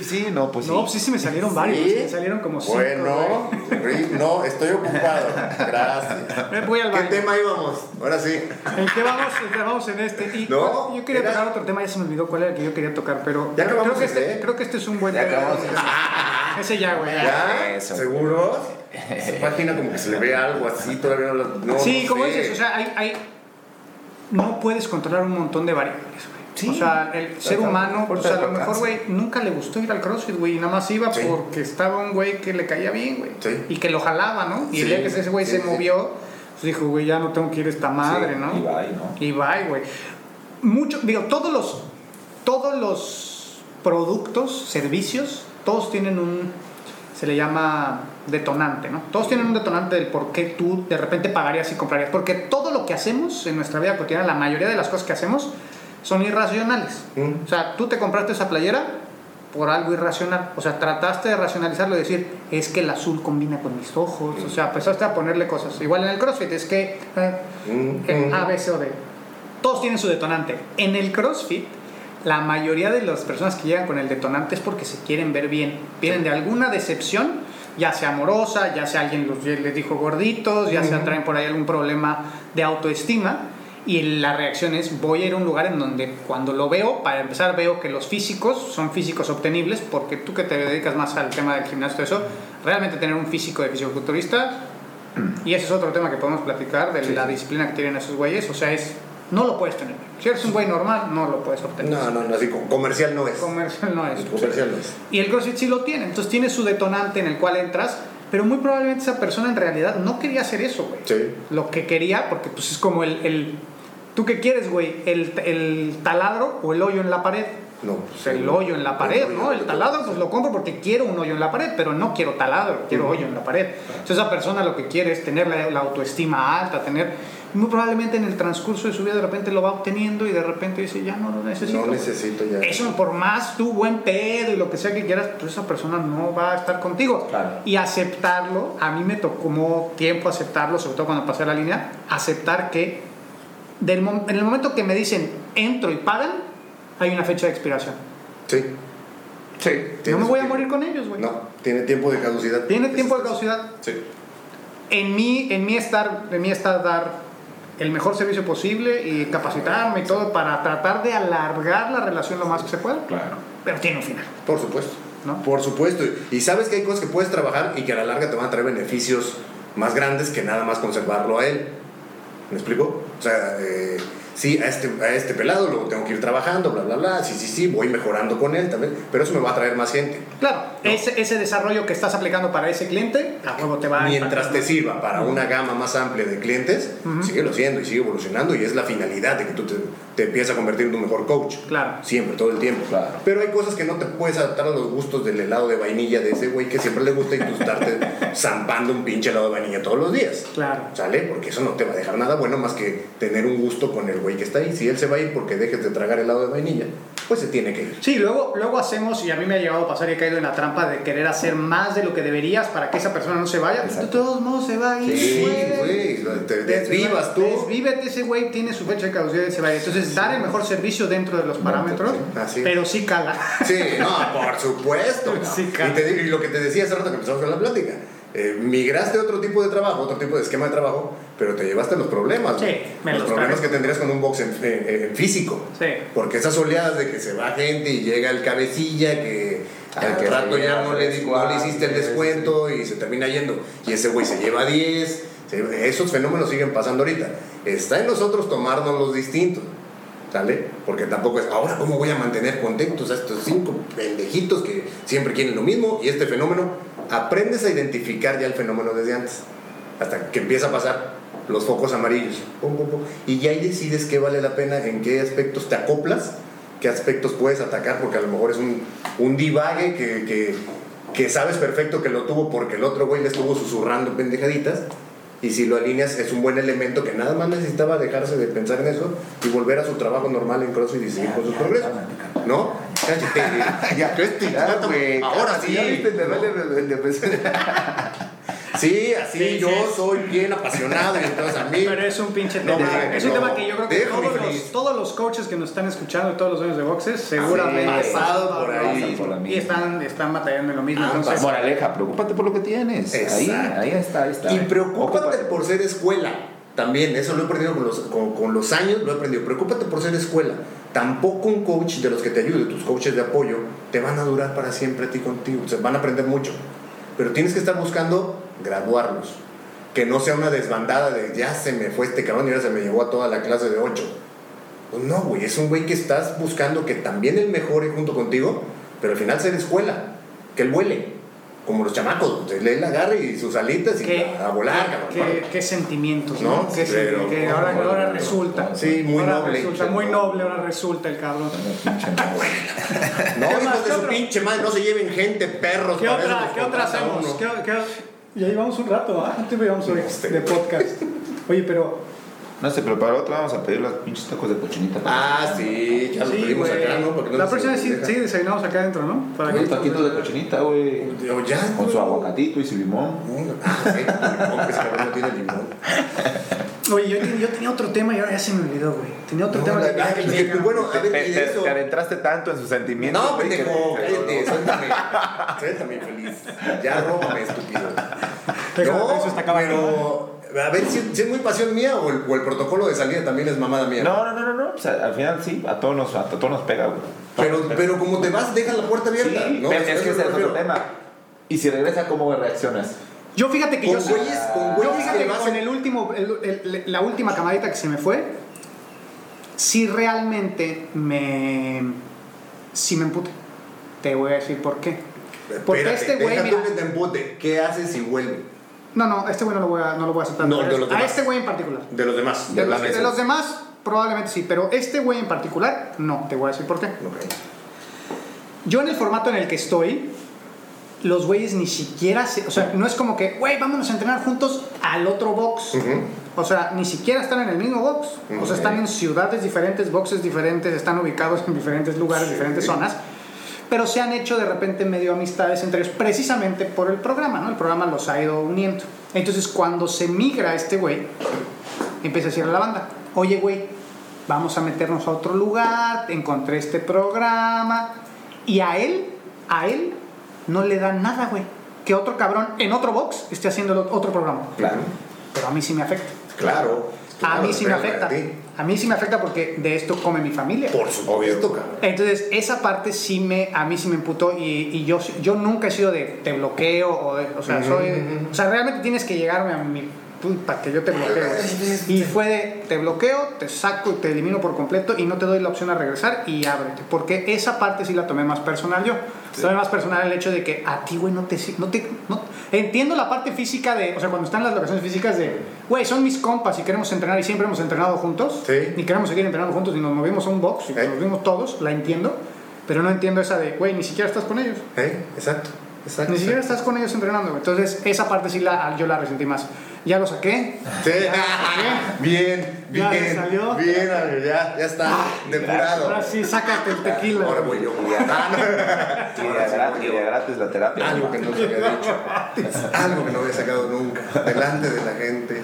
Sí, sí, no, pues sí. No, pues sí, sí me salieron varios. ¿Sí? Me salieron como cinco. Bueno, Rick, no, estoy ocupado. Gracias. güey. Voy al ¿Qué tema íbamos? Ahora sí. ¿En qué vamos? ¿En qué vamos en este? Y No, yo quería era- tocar otro tema, ya se me olvidó cuál era el que yo quería tocar, pero Ya creo, acabamos que este, ¿eh? creo que este es un buen Ya tema. [LAUGHS] Ese ya, güey. ¿Ya? Eso. ¿Seguros? Esa página como que se le ve algo así, todavía no lo. No, sí, no como sé. dices, o sea, hay, hay- no puedes controlar un montón de variables, güey. Sí. O sea, el ser humano, pues a lo mejor, güey, nunca le gustó ir al CrossFit, güey, y nada más iba Sí. porque estaba un güey que le caía bien, güey. Sí. Y que lo jalaba, ¿no? Y el día que ese güey se movió, pues dijo, güey, ya no tengo que ir a esta madre, ¿no? y bye, ¿no? Y bye, güey. Mucho, digo, todos los, todos los productos, servicios, todos tienen un, se le llama detonante, ¿no? Todos tienen un detonante del por qué tú de repente pagarías y comprarías. Porque todo lo que hacemos en nuestra vida cotidiana, la mayoría de las cosas que hacemos, son irracionales. Mm. O sea, tú te compraste esa playera por algo irracional. O sea, trataste de racionalizarlo y decir, es que el azul combina con mis ojos. O sea, empezaste a ponerle cosas. Igual en el CrossFit, es que eh, Mm, mm. A, B, C o D. Todos tienen su detonante. En el CrossFit, la mayoría de las personas que llegan con el detonante es porque se quieren ver bien. Vienen de alguna decepción, ya sea amorosa, ya sea alguien los, les dijo gorditos, ya sea traen por ahí algún problema de autoestima. Y la reacción es, voy a ir a un lugar en donde cuando lo veo, para empezar veo que los físicos son físicos obtenibles, porque tú que te dedicas más al tema del gimnasio, eso, realmente tener un físico de fisiculturista, [CLEARS THROAT] y ese es otro tema que podemos platicar de la disciplina que tienen esos güeyes, o sea, es, no lo puedes tener. Si eres un güey normal, no lo puedes obtener. No, no, no, así como comercial no es. Comercial no es. Comercial no es. Y el CrossFit sí lo tiene, entonces tiene su detonante en el cual entras, pero muy probablemente esa persona en realidad no quería hacer eso, güey. Sí. Lo que quería, porque pues es como el... el ¿Tú qué quieres, güey? ¿El, ¿El taladro o el hoyo en la pared? No. Pues el hoyo en la pared, ¿no? El taladro pues lo compro porque quiero un hoyo en la pared, pero no quiero taladro, quiero hoyo en la pared. Entonces esa persona lo que quiere es tener la, la autoestima alta, tener... Muy probablemente en el transcurso de su vida de repente lo va obteniendo y de repente dice, ya no lo necesito. No necesito ya. Eso por más tú buen pedo y lo que sea que quieras, pues esa persona no va a estar contigo. Claro. Y aceptarlo, a mí me tocó tiempo aceptarlo, sobre todo cuando pasé la línea, aceptar que del en el momento que me dicen entro y pagan, hay una fecha de expiración. Sí. Sí. No me voy a morir con ellos, güey. No, tiene tiempo de caducidad. Tiene tiempo de caducidad. Sí. En mí, en mí estar, en mí estar dar el mejor servicio posible y capacitarme y todo para tratar de alargar la relación lo más que se pueda. Claro. Pero tiene un final. Por supuesto. ¿No? Por supuesto. Y sabes que hay cosas que puedes trabajar y que a la larga te van a traer beneficios más grandes que nada más conservarlo a él. ¿Me explico? O sea, eh, sí, a este, a este pelado lo tengo que ir trabajando, bla, bla, bla. Sí, sí, sí, voy mejorando con él también. Pero eso me va a traer más gente. Claro, ese, ese desarrollo que estás aplicando para ese cliente, a huevo te va a Mientras te sirva para una gama más amplia de clientes, Ujú. síguelo haciendo y sigue evolucionando. Y es la finalidad de que tú te, te empieces a convertir en un mejor coach. Claro. Siempre, todo el tiempo. Claro. Pero hay cosas que no te puedes adaptar a los gustos del helado de vainilla de ese güey que siempre le gusta y tú estarte [LAUGHS] zampando un pinche helado de vainilla todos los días. Claro. ¿Sale? Porque eso no te va a dejar nada bueno más que tener un gusto con el güey que está ahí. Si él se va a ir porque dejes de tragar helado de vainilla, pues se tiene que ir. Sí, luego, luego hacemos, y a mí me ha llegado a pasar y he caído en la trampa de querer hacer más de lo que deberías para que esa persona no se vaya. De todos modos se va a ir. Sí, güey. güey. Te desvivas tú. Desvívete, ese güey tiene su fecha de caducidad y se va a ir. Entonces, dar el mejor servicio dentro de los parámetros, pero sí cala. Sí, no, por supuesto. [LAUGHS] Sí, y, claro. te digo- y lo que te decía hace rato que empezamos con la plática. eh, migraste a otro tipo de trabajo, otro tipo de esquema de trabajo, pero te llevaste los problemas. Sí, me los los problemas que tendrías con un box en, en- en físico. Sí. Porque esas oleadas de que se va gente y llega el cabecilla que Al al que rato ya no le, di- no le tres, hiciste el descuento y se termina yendo. Y ese güey se lleva 10. se- Esos fenómenos siguen pasando ahorita. Está en nosotros tomarnos los distintos. ¿Sale? Porque tampoco es, ahora cómo voy a mantener contentos a estos cinco pendejitos que siempre quieren lo mismo y este fenómeno, aprendes a identificar ya el fenómeno desde antes, hasta que empieza a pasar los focos amarillos, pum, pum, pum, y ya ahí decides qué vale la pena, en qué aspectos te acoplas, qué aspectos puedes atacar, porque a lo mejor es un, un divague que, que, que sabes perfecto que lo tuvo porque el otro güey le estuvo susurrando pendejaditas, y si lo alineas, es un buen elemento que nada más necesitaba dejarse de pensar en eso y volver a su trabajo normal en CrossFit y seguir con sus progresos. ¿No? Cállate. Ya, ya, [LAUGHS] [LAUGHS] güey. Ahora sí. Ya viste, me duele el de [LAUGHS] Sí, así Sí, yo sí. soy bien apasionado y entonces a mí. Pero es un pinche No, tema. mames, es un no. tema que yo creo que todos los, todos los coaches que nos están escuchando y todos los dueños de boxes seguramente Sí, pasado por ahí. Por la y están, están batallando en lo mismo. Han Entonces, pasado. Moraleja, preocúpate por lo que tienes. Ahí, ahí está, ahí está. Y preocúpate Ocúpate. por ser escuela. También, eso lo he aprendido con los, con, con los años, lo he aprendido. Preocúpate por ser escuela. Tampoco un coach de los que te ayude, tus coaches de apoyo, te van a durar para siempre a ti contigo. O sea, van a aprender mucho. Pero tienes que estar buscando graduarlos. Que no sea una desbandada de ya se me fue este cabrón y ahora se me llevó a toda la clase de 8. Pues no, güey, es un güey que estás buscando que también él mejore junto contigo, pero al final ser escuela, que él vuele. Como los chamacos, él agarre y sus alitas y ¿Qué, a volar, cabrón. qué, qué sentimientos, ¿No? que ahora, ahora resulta. Sí, muy Ahora noble. resulta, muy noble, ahora resulta el cabrón. No, ¿Qué hijos de ¿Qué su pinche madre, no se lleven gente, perros. ¿Qué para eso otra, ¿qué otra hacemos? uno. ¿Qué, qué- Ya llevamos un rato, ¿ah? ¿Cuánto llevamos hoy Este, de podcast? Oye, pero No sé, pero para la otra vamos a pedir los pinches tacos de cochinita. Ah, sí, ya lo Sí, pedimos güey. acá, ¿no? Porque no La nos próxima vez sí, deja. sí desayunamos acá adentro, ¿no? Para Unos que- taquitos de cochinita, güey. O ya, Con su güey. aguacatito y su limón. [LAUGHS] Ah, sí, limón, que ese cabrón no tiene limón. Oye, yo, ten- yo tenía otro tema y ahora ya se me olvidó, güey. Tenía otro No, tema la- que ah, quería que- que- bueno, a Te, ver, y de te- eso. te adentraste tanto en sus sentimientos. No, güey, que- pendejo, cállate, suéltame. Suéltame, feliz. Ya róbame, estúpido. No, eso está acabando. pero. A ver, si, si es muy pasión mía o el, o el protocolo de salida también es mamada mía. No, no, no, no, no. O sea, al final sí, a todos nos, a todos nos pega, güey. Pero, pero como te vas, deja la puerta Sí, abierta. ¿no? pero es que ese es otro tema. Y si regresa, ¿cómo reaccionas? Yo fíjate que Con yo sí- güeyes, con Yo güeyes fíjate que que vas con en- el último, el- el- la última camadita que se me fue, sí realmente me, sí me empute. Te voy a decir por qué. Porque Espérate, este güey, deja mira, que te empute. ¿Qué haces si vuelve? No, no, este güey no lo voy a, no lo voy a aceptar. No, de los a demás. este güey en particular. De los demás. De la los, de los demás, probablemente sí, pero este güey en particular, no, te voy a decir por qué. Ok. Yo en el formato en el que estoy, los güeyes ni siquiera se, o sea, no es como que, güey, vámonos a entrenar juntos al otro box. Ujú. O sea, ni siquiera están en el mismo box. O sea, están en ciudades diferentes, boxes diferentes, están ubicados en diferentes lugares, Sí. diferentes zonas. Pero se han hecho de repente medio amistades entre ellos, precisamente por el programa, ¿no? El programa los ha ido uniendo. Entonces, cuando se migra este güey, empieza a decir a la banda, oye, güey, vamos a meternos a otro lugar, encontré este programa. Y a él, a él, no le da nada, güey. Que otro cabrón en otro box esté haciendo otro programa. Claro. Pero a mí sí me afecta. Claro. A mí sí me afecta. a mí sí me afecta porque de esto come mi familia. Por supuesto, cabrón. Entonces, esa parte sí me, a mí sí me imputó y, y yo, yo nunca he sido de te bloqueo o, de- o sea, soy, o sea, realmente tienes que llegarme a mi para que yo te bloqueo. Y fue de te bloqueo, te saco y te elimino por completo y no te doy la opción a regresar y ábrete. Porque esa parte sí la tomé más personal yo. Tomé más personal el hecho de que a ti, güey, no te, no te no- entiendo la parte física de, o sea, cuando están las locaciones físicas de, güey, son mis compas y queremos entrenar y siempre hemos entrenado juntos. Sí. Y queremos seguir entrenando juntos y nos movimos a un box y ¿Eh? nos vimos todos, la entiendo. Pero no entiendo esa de, güey, ni siquiera estás con ellos. ¿Eh? Exacto. Exacto. Ni siquiera estás con ellos entrenando. Entonces, esa parte sí la, yo la resentí más. Ya lo saqué. Sí. [LAUGHS] Bien, Ya bien. le salió. Bien, ya, ya está. depurado. Ahora sí, sácate el tequila. Ahora voy yo. Y de [LAUGHS] gratis, gratis la terapia. Algo que no se había dicho. [LAUGHS] Algo que no había sacado nunca. Delante de la gente.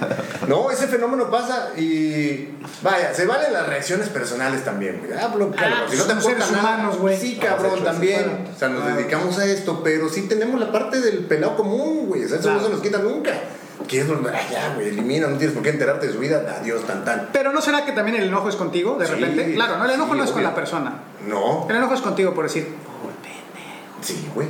No, ese fenómeno pasa y. Vaya, se valen las reacciones personales también. güey. Ah, Ah, si no te importa humanos, güey. Sí, cabrón, también. O sea, nos Claro. dedicamos a esto, pero sí tenemos la parte del pelado común, güey. O sea, eso Claro. no se nos quita nunca. Que es donde, ah, ya, güey, elimina, no tienes por qué enterarte de su vida. Adiós, tan tan. Pero ¿no será que también el enojo es contigo, de Sí, repente? Claro, no, el enojo sí, no es con la persona. No. El enojo es contigo por decir, Sí, güey.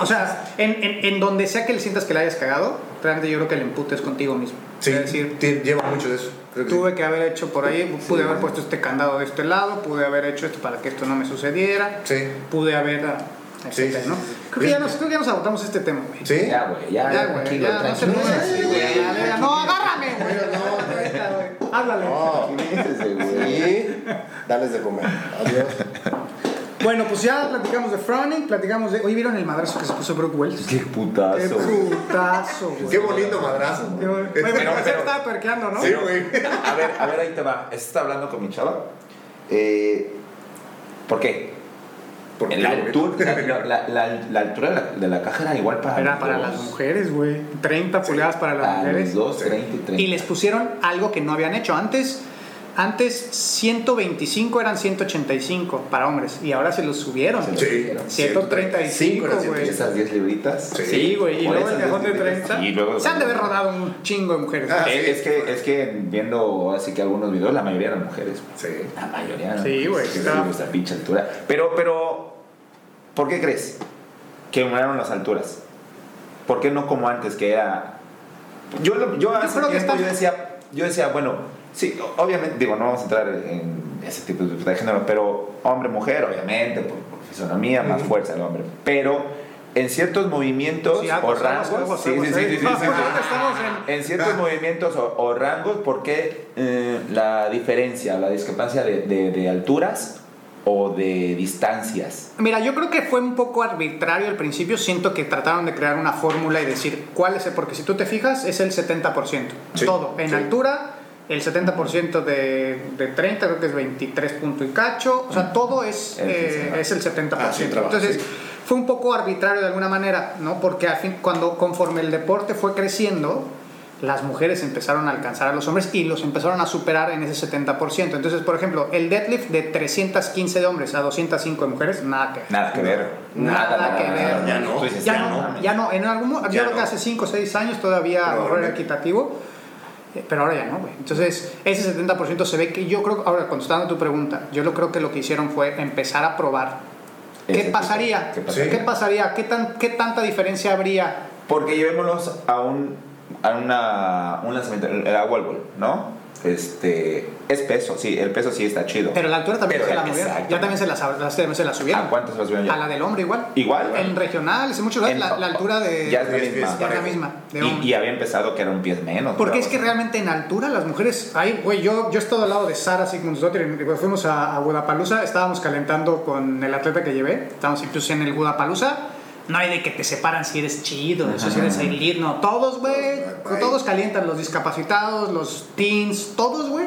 O sea, en, en, en donde sea que le sientas que le hayas cagado, realmente yo creo que el empute es contigo mismo. Sí, Es decir, lleva mucho de eso. Creo que sí. tuve que haber hecho por ahí, pude haber puesto este candado de este lado, pude haber hecho esto para que esto no me sucediera, Sí. pude haber... Sí, etcétera, sí, ¿no? Creo, que ya nos, creo que ya nos agotamos este tema, güey. ¿Sí? Ya, güey, ya, Ya, güey, tranquilo, ya, no se güey. No, agárrame, güey. No. Háblale. No. Güey. Sí. Dales de comer. Adiós. Bueno, pues ya platicamos de Froning, platicamos de. Oye, ¿vieron el madrazo que se puso Brooke Wells? Qué Qué putazo. güey. putazo, güey. Qué bonito madrazo. Qué bueno. Pero pero- se estaba perqueando, ¿no? Sí, güey. A ver, a ver, ahí te va. Está hablando con mi chava. Eh, ¿Por qué? ¿Por la, qué, altura, güey? la, la- la- la altura de la, de la caja era igual para Era los para dos. las mujeres, güey. 30 pulgadas para las Para mujeres. los dos, Sí. 30 y 30. Y les pusieron algo que no habían hecho. Antes, antes 125 eran 185 para hombres. Y ahora se los subieron. Sí. 135, era güey. Y esas 10 libritas. Sí. Sí, güey. Y Por luego el esas cajón de 10 30. Y luego- Se han de haber rodado un chingo de mujeres. Ah, Eh, sí. es, que, es que viendo así que algunos videos, la mayoría eran mujeres. Sí. La mayoría eran Sí, güey, Nuestra pinche altura. Pero, pero, ¿por qué crees que aumentaron las alturas? ¿Por qué no como antes, que era... Yo, yo hace creo que está- yo decía, yo decía, bueno, sí, obviamente, digo, no vamos a entrar en ese tipo de género, pero hombre-mujer, obviamente, por, por fisonomía, más fuerza del hombre. Pero en ciertos movimientos o rangos... en- ciertos movimientos o, o rangos, ¿por qué eh, la diferencia, la discrepancia de, de- de alturas o de distancias? Mira, yo creo que fue un poco arbitrario al principio. Siento que trataron de crear una fórmula y decir cuál es el. Porque si tú te fijas, es el 70%. Sí, Todo. En sí. altura, el 70% de, de 30 creo que es 23 punto y cacho, o sea, todo es, El eh, es el 70%. Ah, sí, trabajo, Entonces, sí. fue un poco arbitrario de alguna manera, ¿no? Porque al fin, cuando conforme el deporte fue creciendo, las mujeres empezaron a alcanzar a los hombres y los empezaron a superar en ese 70%. Entonces, por ejemplo, el deadlift de 315 de hombres a 205 de mujeres, nada que ver. Nada que ver. Nada que ver. Ya no. Ya, ya no, no. ya no, en algún yo creo que hace 5 o 6 años todavía Probablemente. equitativo, pero ahora ya no, güey. Entonces, ese 70% se ve que yo creo, ahora contestando tu pregunta, yo lo creo que lo que hicieron fue empezar a probar. ¿Qué pasaría? ¿Qué pasaría? ¿Qué, tan, ¿Qué tanta diferencia habría? Porque llevémonos a un, a una, un lanzamiento, el, el wall ball, ¿no? Este, es peso, sí, el peso sí está chido. Pero la altura también Pero se la movieron. Ya también se la, también se la subieron. ¿A cuántos se la subieron ya? A la del hombre igual. Igual. En regionales, en muchos lugares, En- la, la altura de... Ya es la misma. es ya es la misma. de Y, y había empezado que era un pie menos. Porque es que realmente en altura las mujeres, ahí, güey, yo, yo he estado al lado de Sara Sigmundsdottir, y cuando fuimos a, a Budapalooza, estábamos calentando con el atleta que llevé, estábamos incluso en el Budapalooza, no hay de que te separan si eres chido, si eres elite, no, todos, güey, todos calientan, los discapacitados, los teens, todos, güey.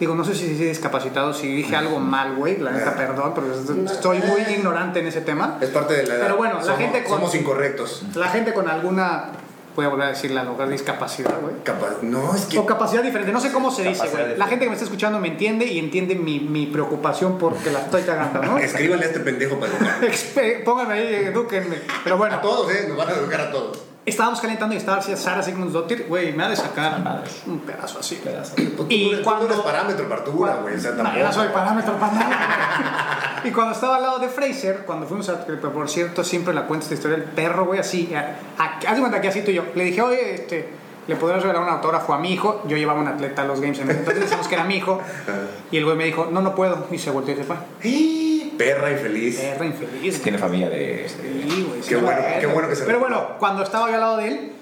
Digo, no sé si dije discapacitados, si dije algo mal, güey, la neta, perdón, pero estoy muy ignorante en ese tema. Es parte de la edad. Pero bueno, la gente con- Somos incorrectos. La gente con alguna, voy a volver a decirle al lugar discapacidad, güey. Capaz. No, es que. O capacidad diferente, no sé cómo se dice, güey. La gente que me está escuchando me entiende y entiende mi, mi preocupación porque la estoy cagando, ¿no? [LAUGHS] Escríbanle a este pendejo para educar. [LAUGHS] Pónganme ahí, edúquenme. Pero bueno, A todos, ¿eh? Nos van a educar a todos. Estábamos calentando y estaba Sara Sigmundsdottir, güey, me ha de sacar un pedazo así. Pedazo. Y tú cuando- no eres parámetro para güey. No, yo no soy parámetro para nada. y cuando estaba al lado de Fraser, cuando fuimos a. Por cierto, siempre la cuenta esta historia del perro, güey, así. Haz de cuenta que así tú y yo. Le dije, oye, este. ¿Le podrías regalar un autógrafo a mi hijo? Yo llevaba un atleta a los Games en Entonces decimos [LAUGHS] que era mi hijo. Y el güey me dijo, no, no puedo. Y se volteó y se fue. Perra infeliz. Perra infeliz. Tiene familia de. Sí, güey, sí, Qué bueno, güey. qué bueno que se Pero bueno, cuando estaba yo al lado de él,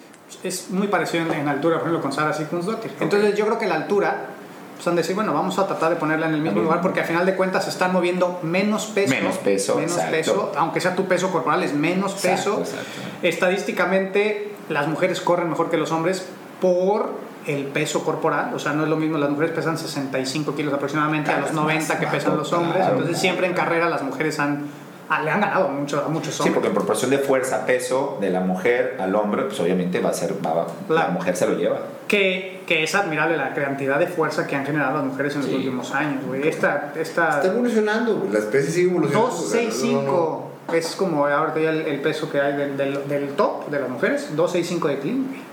es muy parecido en, en altura, por ejemplo, con Sara Sigmundsdottir. Entonces yo creo que la altura, pues han de decir, bueno, vamos a tratar de ponerla en el mismo mismo. lugar porque al final de cuentas se están moviendo menos peso. Menos peso, Menos exacto. peso, aunque sea tu peso corporal, es menos Exacto, peso. exacto. Estadísticamente, las mujeres corren mejor que los hombres por el peso corporal, o sea, no es lo mismo, las mujeres pesan 65 kilos aproximadamente a los 90 que pesan los hombres, claro. entonces siempre en carrera las mujeres han, ah, le han ganado mucho, a muchos Sí, hombres. porque en proporción de fuerza, peso de la mujer al hombre, pues obviamente va a ser. va- la Claro. mujer se lo lleva. Que, que es admirable la cantidad de fuerza que han generado las mujeres en los Sí. últimos años, güey. Esta, esta Está evolucionando. La especie sigue evolucionando. o sea, no, no, 265 es como ahorita ya el, el peso que hay del, del, del top de las mujeres, 265 de clean, güey.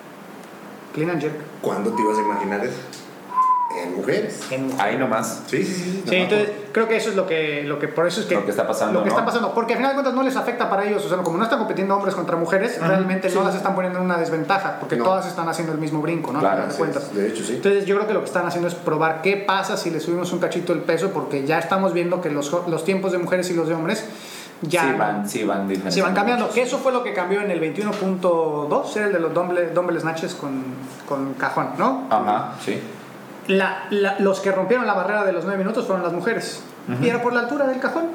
Clean and jerk. ¿Cuándo te ibas a imaginar eso? En mujeres. En- Ahí nomás. Sí, sí, sí. Sí, entonces creo que eso es lo que, lo que por eso es que Lo que está pasando, lo que ¿no? está pasando, porque al final de cuentas no les afecta para ellos, o sea, como no están compitiendo hombres contra mujeres, realmente no las están poniendo en una desventaja, porque No. todas están haciendo el mismo brinco, ¿no? Claro, sí, cuentas. de hecho, sí. Entonces yo creo que lo que están haciendo es probar qué pasa si le subimos un cachito el peso, porque ya estamos viendo que los, los tiempos de mujeres y los de hombres ya sí, van, sí, van diferentes. van cambiando. Que eso fue lo que cambió en el 21.2, era el de los dumbbell, dumbbell snatches con, con cajón, ¿no? Ajá, sí. La- la- los que rompieron la barrera de los 9 minutos fueron las mujeres. Y era por la altura del cajón.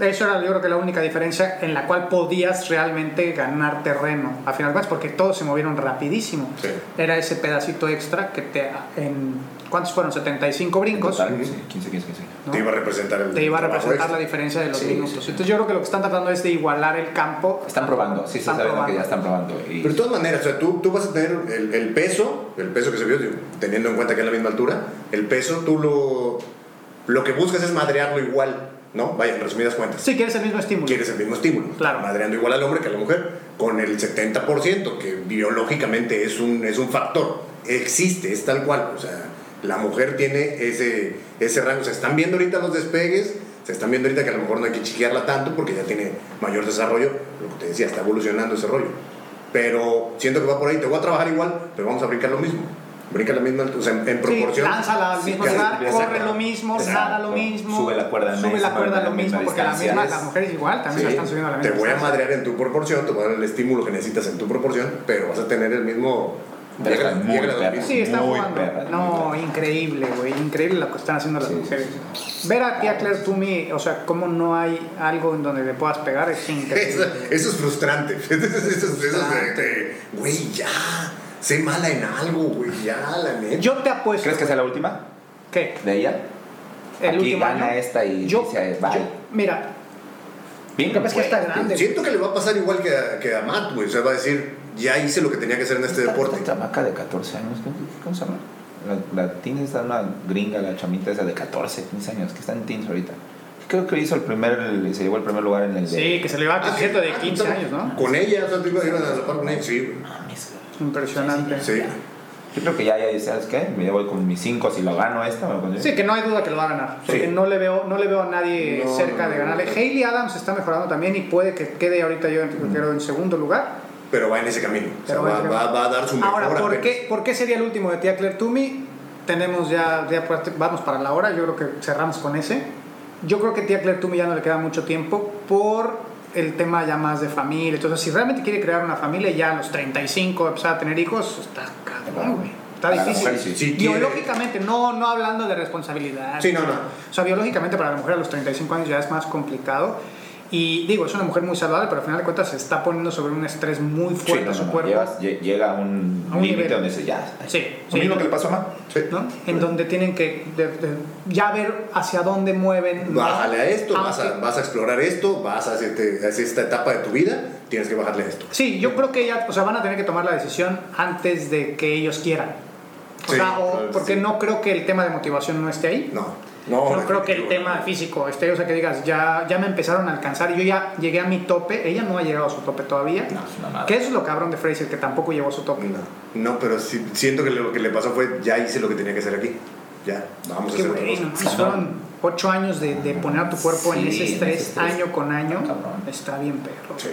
Eso era yo creo que la única diferencia en la cual podías realmente ganar terreno a final de cuentas, porque todos se movieron rapidísimo. Sí. Era ese pedacito extra que te en ¿cuántos fueron? 75 brincos. Total, sí, 15, 15, 15. ¿no? Te iba a representar el Te iba a representar la extra. diferencia de los Sí, minutos. sí, sí. Entonces yo creo que lo que están tratando es de igualar el campo. Están probando, sí, se Están sabe que ya están probando. Y Pero de todas maneras, o sea, tú, tú vas a tener el, el peso, el peso que se vio, teniendo en cuenta que es la misma altura, el peso tú lo, lo que buscas es madrearlo igual, ¿no? Vaya, en resumidas cuentas. Sí, quieres el mismo estímulo. Quieres el mismo estímulo. Claro. Madreando igual al hombre que a la mujer, con el 70%, que biológicamente es un, es un factor. Existe, es tal cual. O sea, la mujer tiene ese, ese rango. Se están viendo ahorita los despegues, se están viendo ahorita que a lo mejor no hay que chiquearla tanto porque ya tiene mayor desarrollo. Lo que te decía, está evolucionando ese rollo. Pero siento que va por ahí. Te voy a trabajar igual, pero vamos a brincar lo mismo. Brinca la misma, o sea, en, en Sí, proporción. lánzala al mismo Sí, lugar, exacto. corre lo mismo, Exacto. nada lo mismo. Sube la cuerda Sube la cuerda lo mismo, porque la misma, las mujeres igual también la Sí, están subiendo a la te misma voy a madrear en tu proporción, te voy a dar el estímulo que necesitas en tu proporción, pero vas a tener el mismo. Pero llega- está muy llega perra. Sí, está Muy jugando. perra, no, muy increíble, güey. Increíble lo que están haciendo las Sí, mujeres. Ver a tía Claire Toomey, o sea, cómo no hay algo en donde le puedas pegar, es [LAUGHS] Eso, increíble. eso es frustrante. [LAUGHS] Eso, es- eso es güey, ya. Sé mala en algo, güey, ya, la neta. Yo te apuesto. ¿Crees que sea la última ¿Qué? de ella? El Aquí último gana año. esta y yo, dice, bye. yo- mira, Bien lo que está grande. Siento que le va a pasar igual que a, que a Matt, güey. O sea, va a decir, ya hice lo que tenía que hacer en este Esta- deporte. Esta chamaca de 14 años, ¿cómo, cómo se llama? La, la teen está una gringa, la chamita esa de 14, 15 años, que está en teens ahorita. Creo que hizo el primer, se llevó el primer lugar en el de... Sí, que se le va a Ah, cierto de ah, 15 tú- años, ¿no? Con ella, o sea, tú ibas ibas a la par con ella, sí, güey. Mames, Impresionante. Sí. Yo creo que ya, ya, ¿sabes qué? Me voy con mis 5 si lo gano esta. me Sí, que no hay duda que lo va a ganar. Porque no le veo, no le veo a nadie No, cerca no, de ganarle. no. Hayley Adams está mejorando también y puede que quede ahorita yo creo en segundo lugar. Pero va en ese camino. O sea, va, va va- a dar su mejor Ahora, ¿por qué, ¿por qué sería el último de Tía Claire Toomey? Tenemos ya, ya vamos para la hora, yo creo que cerramos con ese. Yo creo que Tía Claire Toomey ya no le queda mucho tiempo por el tema ya más de familia. Entonces, si realmente quiere crear una familia ya a los 35, empezar a tener hijos, está cabrón, güey. Está difícil. mujer, sí. Si quiere- biológicamente, no, no hablando de responsabilidad. Sí, no, no. O sea, biológicamente para la mujer a los 35 años ya es más complicado. Y digo, es una mujer muy saludable, pero al final de cuentas se está poniendo sobre un estrés muy Sí, fuerte no, a su no, cuerpo. llega a un un límite nivel. donde ya. Sí, Lo sí. mismo que le pasó a Ma. Sí. ¿no? En donde tienen que de- de- ya ver hacia dónde mueven. Bájale a esto, vas a, vas a explorar esto, vas a hacerte- hacer esta etapa de tu vida, tienes que bajarle a esto. Sí, yo creo que ya, o sea, van a tener que tomar la decisión antes de que ellos quieran. O Sí, sea, o- porque sí. no creo que el tema de motivación no esté ahí. No, no. No creo que el tema físico esté, o sea, que digas, ya, ya me empezaron a alcanzar y yo ya llegué a mi tope, ella no ha llegado a su tope todavía. No, es una madre. Que eso es lo cabrón de Fraser, que tampoco llegó a su tope. No, no, pero sí, siento que lo que le pasó fue, ya hice lo que tenía que hacer aquí. Ya, vamos a hacer bueno, fueron ocho años de, de poner a tu cuerpo en Sí, ese en estrés ese estrés. año con año. Cabrón. Está bien, perro. Sí,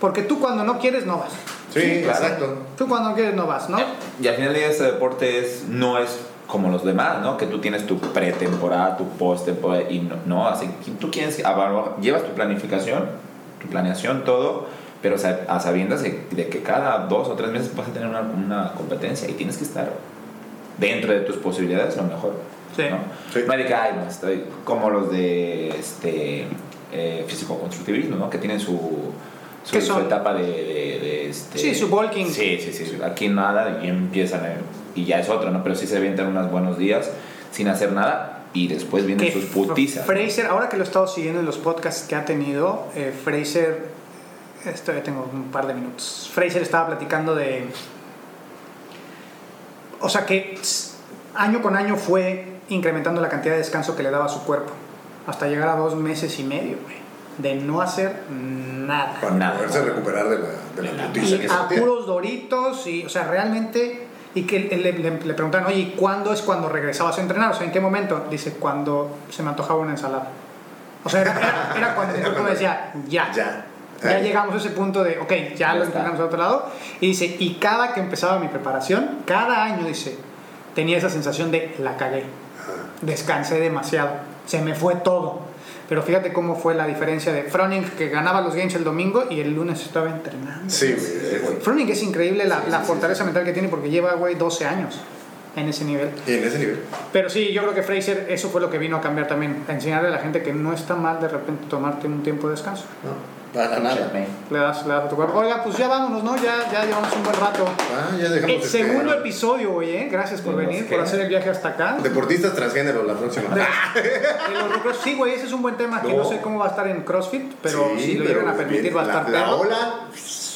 Porque tú cuando no quieres, no vas. sí, claro. exacto. Tú cuando no quieres, no vas, ¿no? Y al final del día este deporte es, no es como los demás, ¿no? Que tú tienes tu pretemporada, tu post-temporada y no, no, así que tú quieres, evaluar- llevas tu planificación, tu planeación, todo, pero a sabiendas de, de que cada dos o tres meses vas a tener una, una competencia y tienes que estar dentro de tus posibilidades lo mejor. Sí. ¿no? Sí. No hay de que, ay, no, estoy como los de este, eh, físico-constructivismo, ¿no? Que tienen su, su, ¿Qué su etapa de, de- de, este, Sí, su bulking. Sí, sí, sí. Aquí nada y empiezan eh, y ya es otro, ¿no? Pero sí se avientan unos buenos días sin hacer nada y después vienen Que sus putizas. Fraser, ahora que lo he estado siguiendo en los podcasts que ha tenido, eh, Fraser, esto ya tengo un par de minutos. Fraser estaba platicando de. O sea que año con año fue incrementando la cantidad de descanso que le daba a su cuerpo, hasta llegar a dos meses y medio, güey, de no hacer nada. Para Nada. poderse recuperar de la, de la De la- putiza Y que a puros doritos, y, o sea, realmente. Y que le, le, le preguntan, oye, ¿y cuándo es cuando regresabas a entrenar? O sea, ¿en qué momento? Dice, cuando se me antojaba una ensalada. O sea, era, era- era cuando [LAUGHS] el cuerpo me decía, ya. Ya. Ya llegamos a ese punto de, ok, ya, Ya lo entrenamos a otro lado. Y dice, y cada que empezaba mi preparación, cada año, dice, tenía esa sensación de, la cagué. Descansé demasiado. Se me fue todo. Pero fíjate cómo fue la diferencia de Froning, que ganaba los games el domingo y el lunes estaba entrenando. Sí, güey. Froning es increíble la, Sí, la sí, fortaleza sí, sí. mental que tiene porque lleva, güey, 12 años en ese nivel. Y en ese nivel. Pero sí, yo creo que Fraser, eso fue lo que vino a cambiar también. A enseñarle a la gente que no está mal de repente tomarte un tiempo de descanso. No, para nada. Le das, le das a tu cuerpo. Oiga, pues ya vámonos, ¿no? Ya, ya llevamos un buen rato. Ah, ya dejamos El este- segundo episodio, güey, ¿eh? Gracias por ¿De los venir, qué? por hacer el viaje hasta acá. Deportistas transgénero la próxima. [LAUGHS] Los sí, güey, ese es un buen tema que no No. sé cómo va a estar en CrossFit, pero Sí, si lo llegan a permitir bien, va a estar la, la ola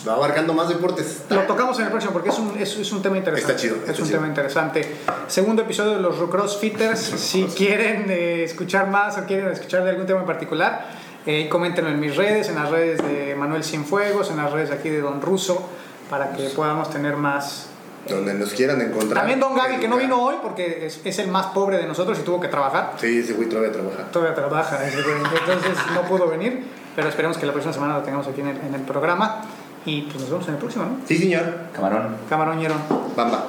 va abarcando más deportes. Lo tocamos en el próximo porque es un, es, es un tema interesante. Está chido, Es un chido. tema interesante. Segundo episodio de los CrossFitters. [LAUGHS] si quieren eh, escuchar más o quieren escuchar de algún tema en particular, eh, coméntenlo en mis redes, en las redes de Manuel Cienfuegos, en las redes aquí de Don Russo, para que podamos tener más. Donde nos quieran encontrar. También Don Gaby, que no vino hoy porque es, es el más pobre de nosotros y tuvo que trabajar. Sí, ese güey todavía trabaja. Todavía trabaja, entonces no pudo venir, pero esperemos que la próxima semana lo tengamos aquí en el, en el programa. Y pues nos vemos en el próximo, ¿no? Sí, señor. Camarón. Camaroñero. Bamba.